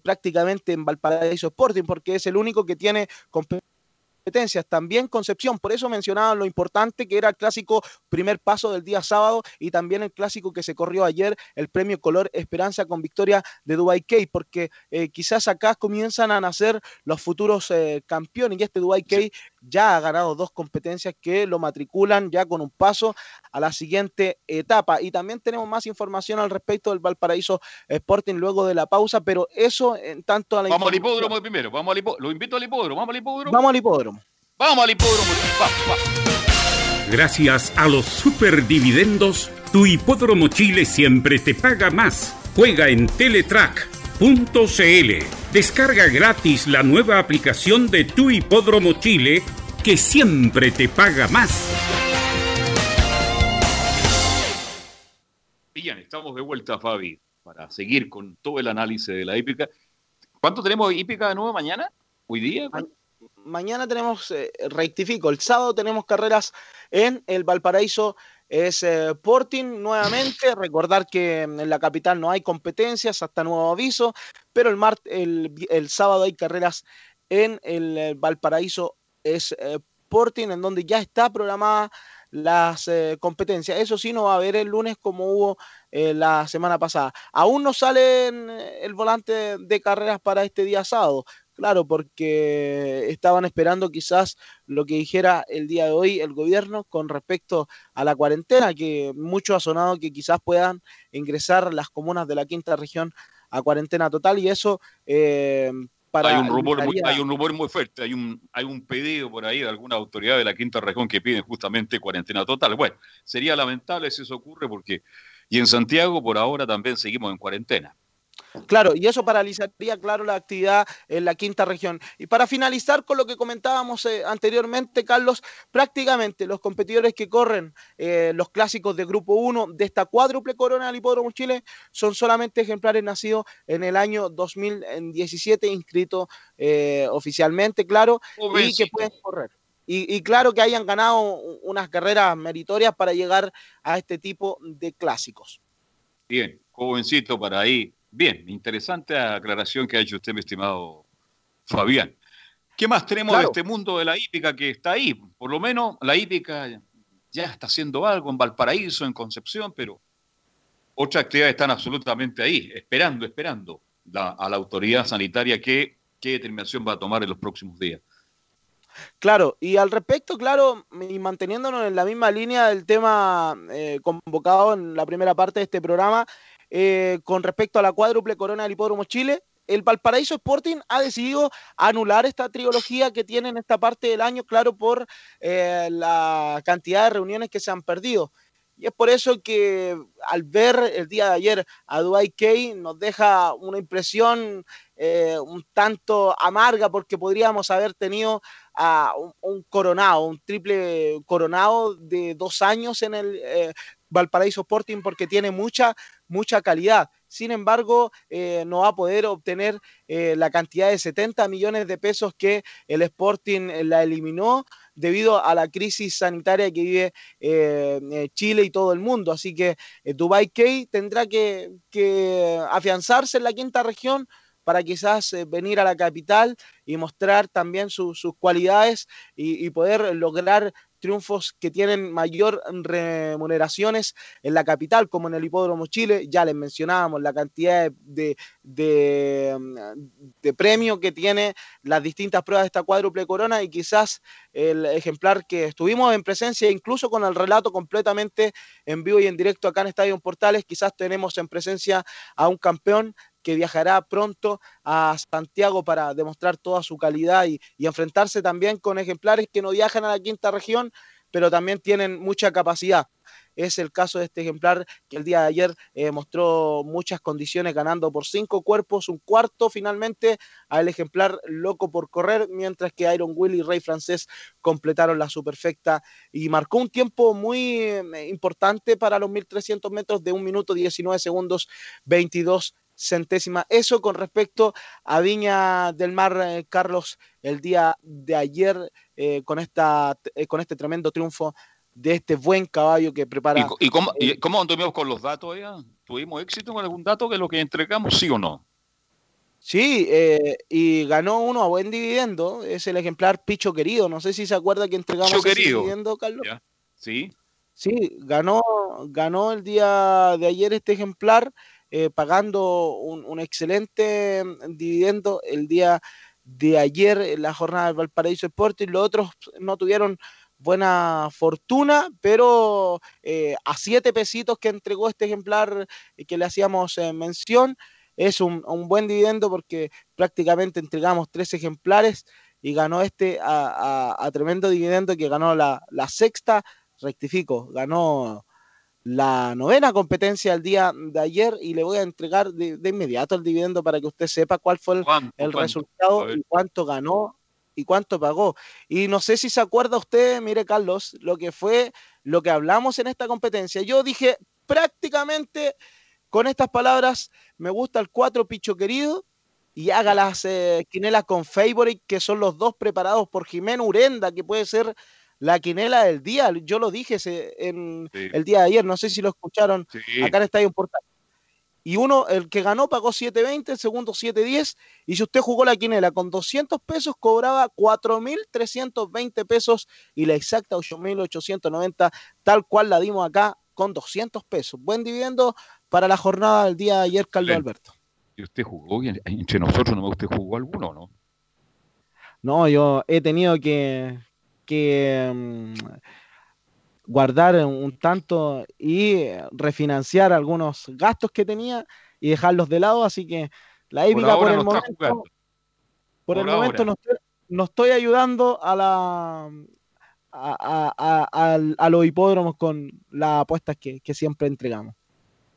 prácticamente en Valparaíso Sporting, porque es el único que tiene competencias, también Concepción, por eso mencionaba lo importante que era el clásico primer paso del día sábado y también el clásico que se corrió ayer, el premio Color Esperanza con victoria de Dubai K, porque eh, quizás acá comienzan a nacer los futuros eh, campeones y este Dubai K ya ha ganado dos competencias que lo matriculan ya con un paso a la siguiente etapa. Y también tenemos más información al respecto del Valparaíso Sporting luego de la pausa, pero eso en tanto a la Vamos al hipódromo primero, vamos al hipódromo, lo invito al hipódromo, vamos al hipódromo. Vamos al hipódromo. Vamos al hipódromo. Gracias a los superdividendos, tu hipódromo Chile siempre te paga más. Juega en Teletrack.cl. Descarga gratis la nueva aplicación de tu hipódromo Chile que siempre te paga más. Bien, estamos de vuelta, Fabi, para seguir con todo el análisis de la hípica. ¿Cuánto tenemos hípica de nuevo mañana? ¿Hoy día? mañana tenemos, eh, rectifico, el sábado tenemos carreras en el Valparaíso es eh, Sporting nuevamente. Recordar que en la capital no hay competencias hasta nuevo aviso, pero el, mart el, el sábado hay carreras en el eh, Valparaíso es Sporting, en donde ya está programada las eh, competencias. Eso sí, no va a haber el lunes como hubo eh, la semana pasada. Aún no sale el volante de carreras para este día sábado. Claro, porque estaban esperando quizás lo que dijera el día de hoy el gobierno con respecto a la cuarentena, que mucho ha sonado que quizás puedan ingresar las comunas de la quinta región a cuarentena total y eso eh, hay un rumor muy, hay un rumor muy fuerte, hay un, hay un pedido por ahí de alguna autoridad de la quinta región que piden justamente cuarentena total. Bueno, sería lamentable si eso ocurre porque, y en Santiago por ahora también seguimos en cuarentena. Claro, y eso paralizaría, claro, la actividad en la quinta región. Y para finalizar con lo que comentábamos eh, anteriormente, Carlos, prácticamente los competidores que corren eh, los clásicos de Grupo 1 de esta cuádruple corona del Hipódromo Chile son solamente ejemplares nacidos en el año 2017, inscritos eh, oficialmente, claro, y que pueden correr. Y, y, claro que hayan ganado unas carreras meritorias para llegar a este tipo de clásicos. Bien, jovencito para ahí Bien, interesante aclaración que ha hecho usted, mi estimado Fabián. ¿Qué más tenemos de este mundo de la hípica que está ahí? Por lo menos la hípica ya está haciendo algo en Valparaíso, en Concepción, pero otras actividades están absolutamente ahí, esperando, esperando a la autoridad sanitaria qué, qué determinación va a tomar en los próximos días. Claro, y al respecto, claro, y manteniéndonos en la misma línea del tema eh, convocado en la primera parte de este programa, eh, con respecto a la cuádruple corona del Hipódromo Chile. El Valparaíso Sporting ha decidido anular esta trilogía que tiene en esta parte del año, claro, por eh, la cantidad de reuniones que se han perdido. Y es por eso que al ver el día de ayer a Dwight Kay nos deja una impresión eh, un tanto amarga porque podríamos haber tenido a un, coronado, un triple coronado de dos años en el Valparaíso Sporting porque tiene mucha mucha calidad. Sin embargo, eh, no va a poder obtener eh, la cantidad de 70 millones de pesos que el Sporting eh, la eliminó debido a la crisis sanitaria que vive Chile y todo el mundo. Así que Dubai K tendrá que, afianzarse en la quinta región para quizás venir a la capital y mostrar también sus cualidades y, poder lograr triunfos que tienen mayor remuneraciones en la capital, como en el Hipódromo Chile. Ya les mencionábamos la cantidad de, de, de, premio que tiene las distintas pruebas de esta cuádruple corona y quizás el ejemplar que estuvimos en presencia, incluso con el relato completamente en vivo y en directo acá en Estadio Portales, quizás tenemos en presencia a un campeón que viajará pronto a Santiago para demostrar toda su calidad y, enfrentarse también con ejemplares que no viajan a la quinta región, pero también tienen mucha capacidad. Es el caso de este ejemplar que el día de ayer eh, mostró muchas condiciones ganando por cinco cuerpos, un cuarto finalmente al ejemplar loco por correr, mientras que Iron Will y Rey Francés completaron la superfecta y marcó un tiempo muy eh, importante para los 1300 metros de un minuto 19 segundos 22 centésima. Eso con respecto a Viña del Mar, eh, Carlos, el día de ayer eh, con, esta, eh, con este tremendo triunfo de este buen caballo que prepara. ¿Y, cómo, y cómo anduvimos con los datos? ¿Tuvimos éxito con algún dato que lo que entregamos, sí o no? Sí, y ganó uno a buen dividendo, es el ejemplar Picho Querido. No sé si se acuerda que entregamos Picho ese dividendo, Carlos. Sí. Sí, ganó, ganó el día de ayer este ejemplar eh, pagando un, excelente mm, dividendo el día de ayer en la jornada del Valparaíso Sporting. Los otros no tuvieron buena fortuna, pero eh, a siete pesitos que entregó este ejemplar que le hacíamos eh, mención, es un, buen dividendo porque prácticamente entregamos tres ejemplares y ganó este a, tremendo dividendo que ganó la, la sexta, rectifico, ganó la novena competencia el día de ayer y le voy a entregar de, inmediato el dividendo para que usted sepa cuál fue el, resultado y cuánto ganó y cuánto pagó. Y no sé si se acuerda usted, mire Carlos, lo que fue lo que hablamos en esta competencia. Yo dije prácticamente con estas palabras, me gusta el cuatro picho querido y haga las eh, quinelas con Favorite, que son los dos preparados por Jimeno Urenda, que puede ser la quinela del día. Yo lo dije ese- en Sí. el día de ayer, no sé si lo escucharon Sí. acá en Estadio Portal. Y uno, el que ganó pagó 7.20, el segundo 7.10. Y si usted jugó la quinela con 200 pesos, cobraba 4.320 pesos y la exacta 8.890, tal cual la dimos acá con 200 pesos. Buen dividendo para la jornada del día de ayer, Carlos. Alberto. ¿Y usted jugó? ¿Y entre nosotros no usted jugó alguno no? No, yo he tenido que, que mm, guardar un tanto y refinanciar algunos gastos que tenía y dejarlos de lado, así que la Por hípica por, el no momento, por el momento no estoy, no estoy ayudando a la a, a- a- al- a los hipódromos con las apuestas que, que siempre entregamos.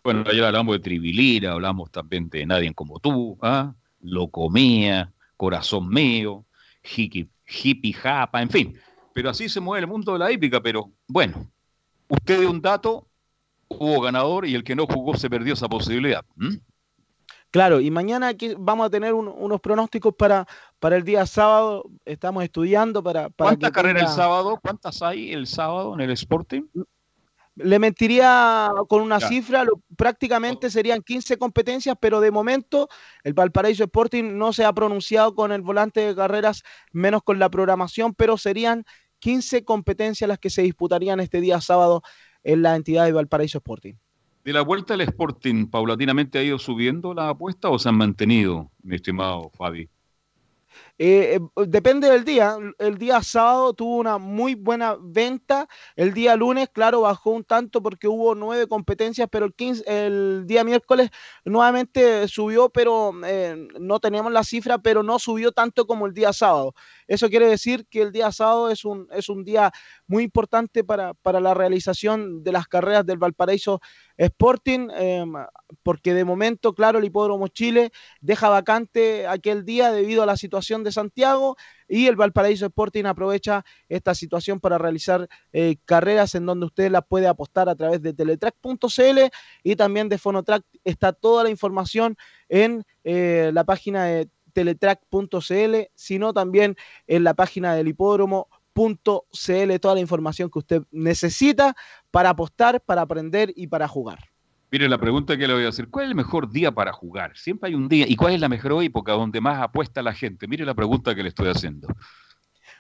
Bueno, ayer hablamos de Tribilira, hablamos también de Nadie como tú, ¿ah? Locomía, Corazón mío, Hiki- Hippie Japa, en fin. Pero así se mueve el mundo de la hípica, pero bueno, usted dio un dato, hubo ganador y el que no jugó se perdió esa posibilidad. Claro, y mañana aquí vamos a tener un- unos pronósticos para, para el día sábado. Estamos estudiando para, para ¿Cuántas carreras el sábado? ¿Cuántas hay el sábado en el Sporting? Le mentiría con una cifra, lo- prácticamente serían 15 competencias, pero de momento el Valparaíso Sporting no se ha pronunciado con el volante de carreras, menos con la programación, pero serían 15 competencias las que se disputarían este día sábado en la entidad de Valparaíso Sporting. ¿De la vuelta al Sporting paulatinamente ha ido subiendo la apuesta o se han mantenido, mi estimado Fabi? Eh, eh, depende del día. El día sábado tuvo una muy buena venta. El día lunes, claro, bajó un tanto porque hubo nueve competencias, pero el, 15 el día miércoles nuevamente subió, pero eh, no teníamos la cifra, pero no subió tanto como el día sábado. Eso quiere decir que el día sábado es un, es un día muy importante para, para la realización de las carreras del Valparaíso Sporting, eh, porque de momento, claro, el Hipódromo Chile deja vacante aquel día debido a la situación de Santiago y el Valparaíso Sporting aprovecha esta situación para realizar eh, carreras en donde usted las puede apostar a través de teletrack.cl y también de Fonotrack. Está toda la información en eh, la página de teletrack.cl, sino también en la página del hipódromo.cl, toda la información que usted necesita para apostar, para aprender y para jugar. Mire, la pregunta que le voy a hacer, ¿cuál es el mejor día para jugar? Siempre hay un día. ¿Y cuál es la mejor época donde más apuesta la gente? Mire la pregunta que le estoy haciendo.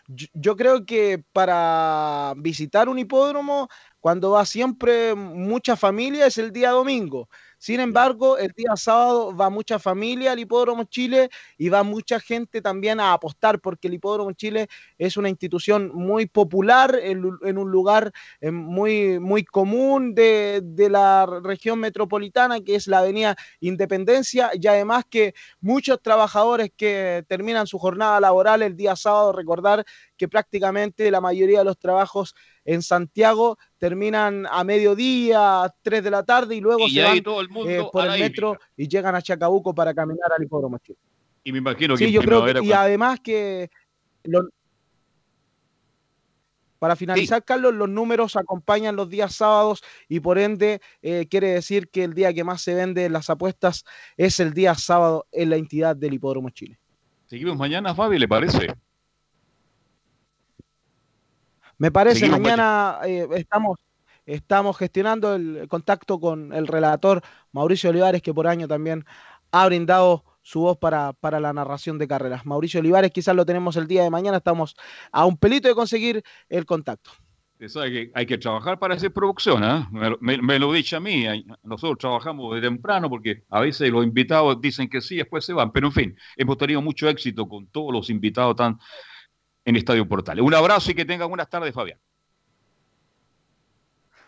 Yo, yo creo que para visitar un hipódromo, cuando va siempre mucha familia, es el día domingo. Sin embargo, el día sábado va mucha familia al Hipódromo Chile y va mucha gente también a apostar, porque el Hipódromo Chile es una institución muy popular en, un lugar eh, muy, muy común de la región metropolitana, que es la Avenida Independencia, y además que muchos trabajadores que terminan su jornada laboral el día sábado, recordar que prácticamente la mayoría de los trabajos en Santiago terminan a mediodía, 3 de la tarde y luego Y se van todo el mundo eh, por el metro y llegan a Chacabuco para caminar al hipódromo Chile. Y me imagino que Sí, yo creo que, y cuando- además que lo- para finalizar, Carlos, los números acompañan los días sábados y por ende eh, quiere decir que el día que más se vende en las apuestas es el día sábado en la entidad del Hipódromo Chile. seguimos mañana, Fabi, ¿le parece? Me parece, Seguimos mañana eh, estamos, estamos gestionando el contacto con el relator Mauricio Olivares, que por año también ha brindado su voz para, para la narración de carreras. Mauricio Olivares, quizás lo tenemos el día de mañana, estamos a un pelito de conseguir el contacto. Sabe que hay que trabajar para hacer producción, ¿ah? Me, lo- me- me lo dicho a mí, nosotros trabajamos de temprano porque a veces los invitados dicen que sí, después se van, pero en fin, hemos tenido mucho éxito con todos los invitados tan en Estadio Portales. Un abrazo y que tengan buenas tardes, Fabián.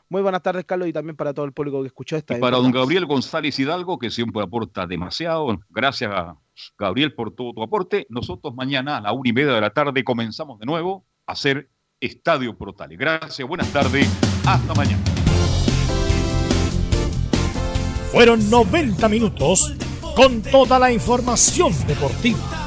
Muy buenas tardes, Carlos, y también para todo el público que escuchó esta. Y para don. Gabriel González Hidalgo, que siempre aporta demasiado. Gracias a Gabriel por todo tu aporte. Nosotros mañana a la una y media de la tarde comenzamos de nuevo a hacer Estadio Portales. Gracias, buenas tardes, hasta mañana. Fueron 90 minutos con toda la información deportiva.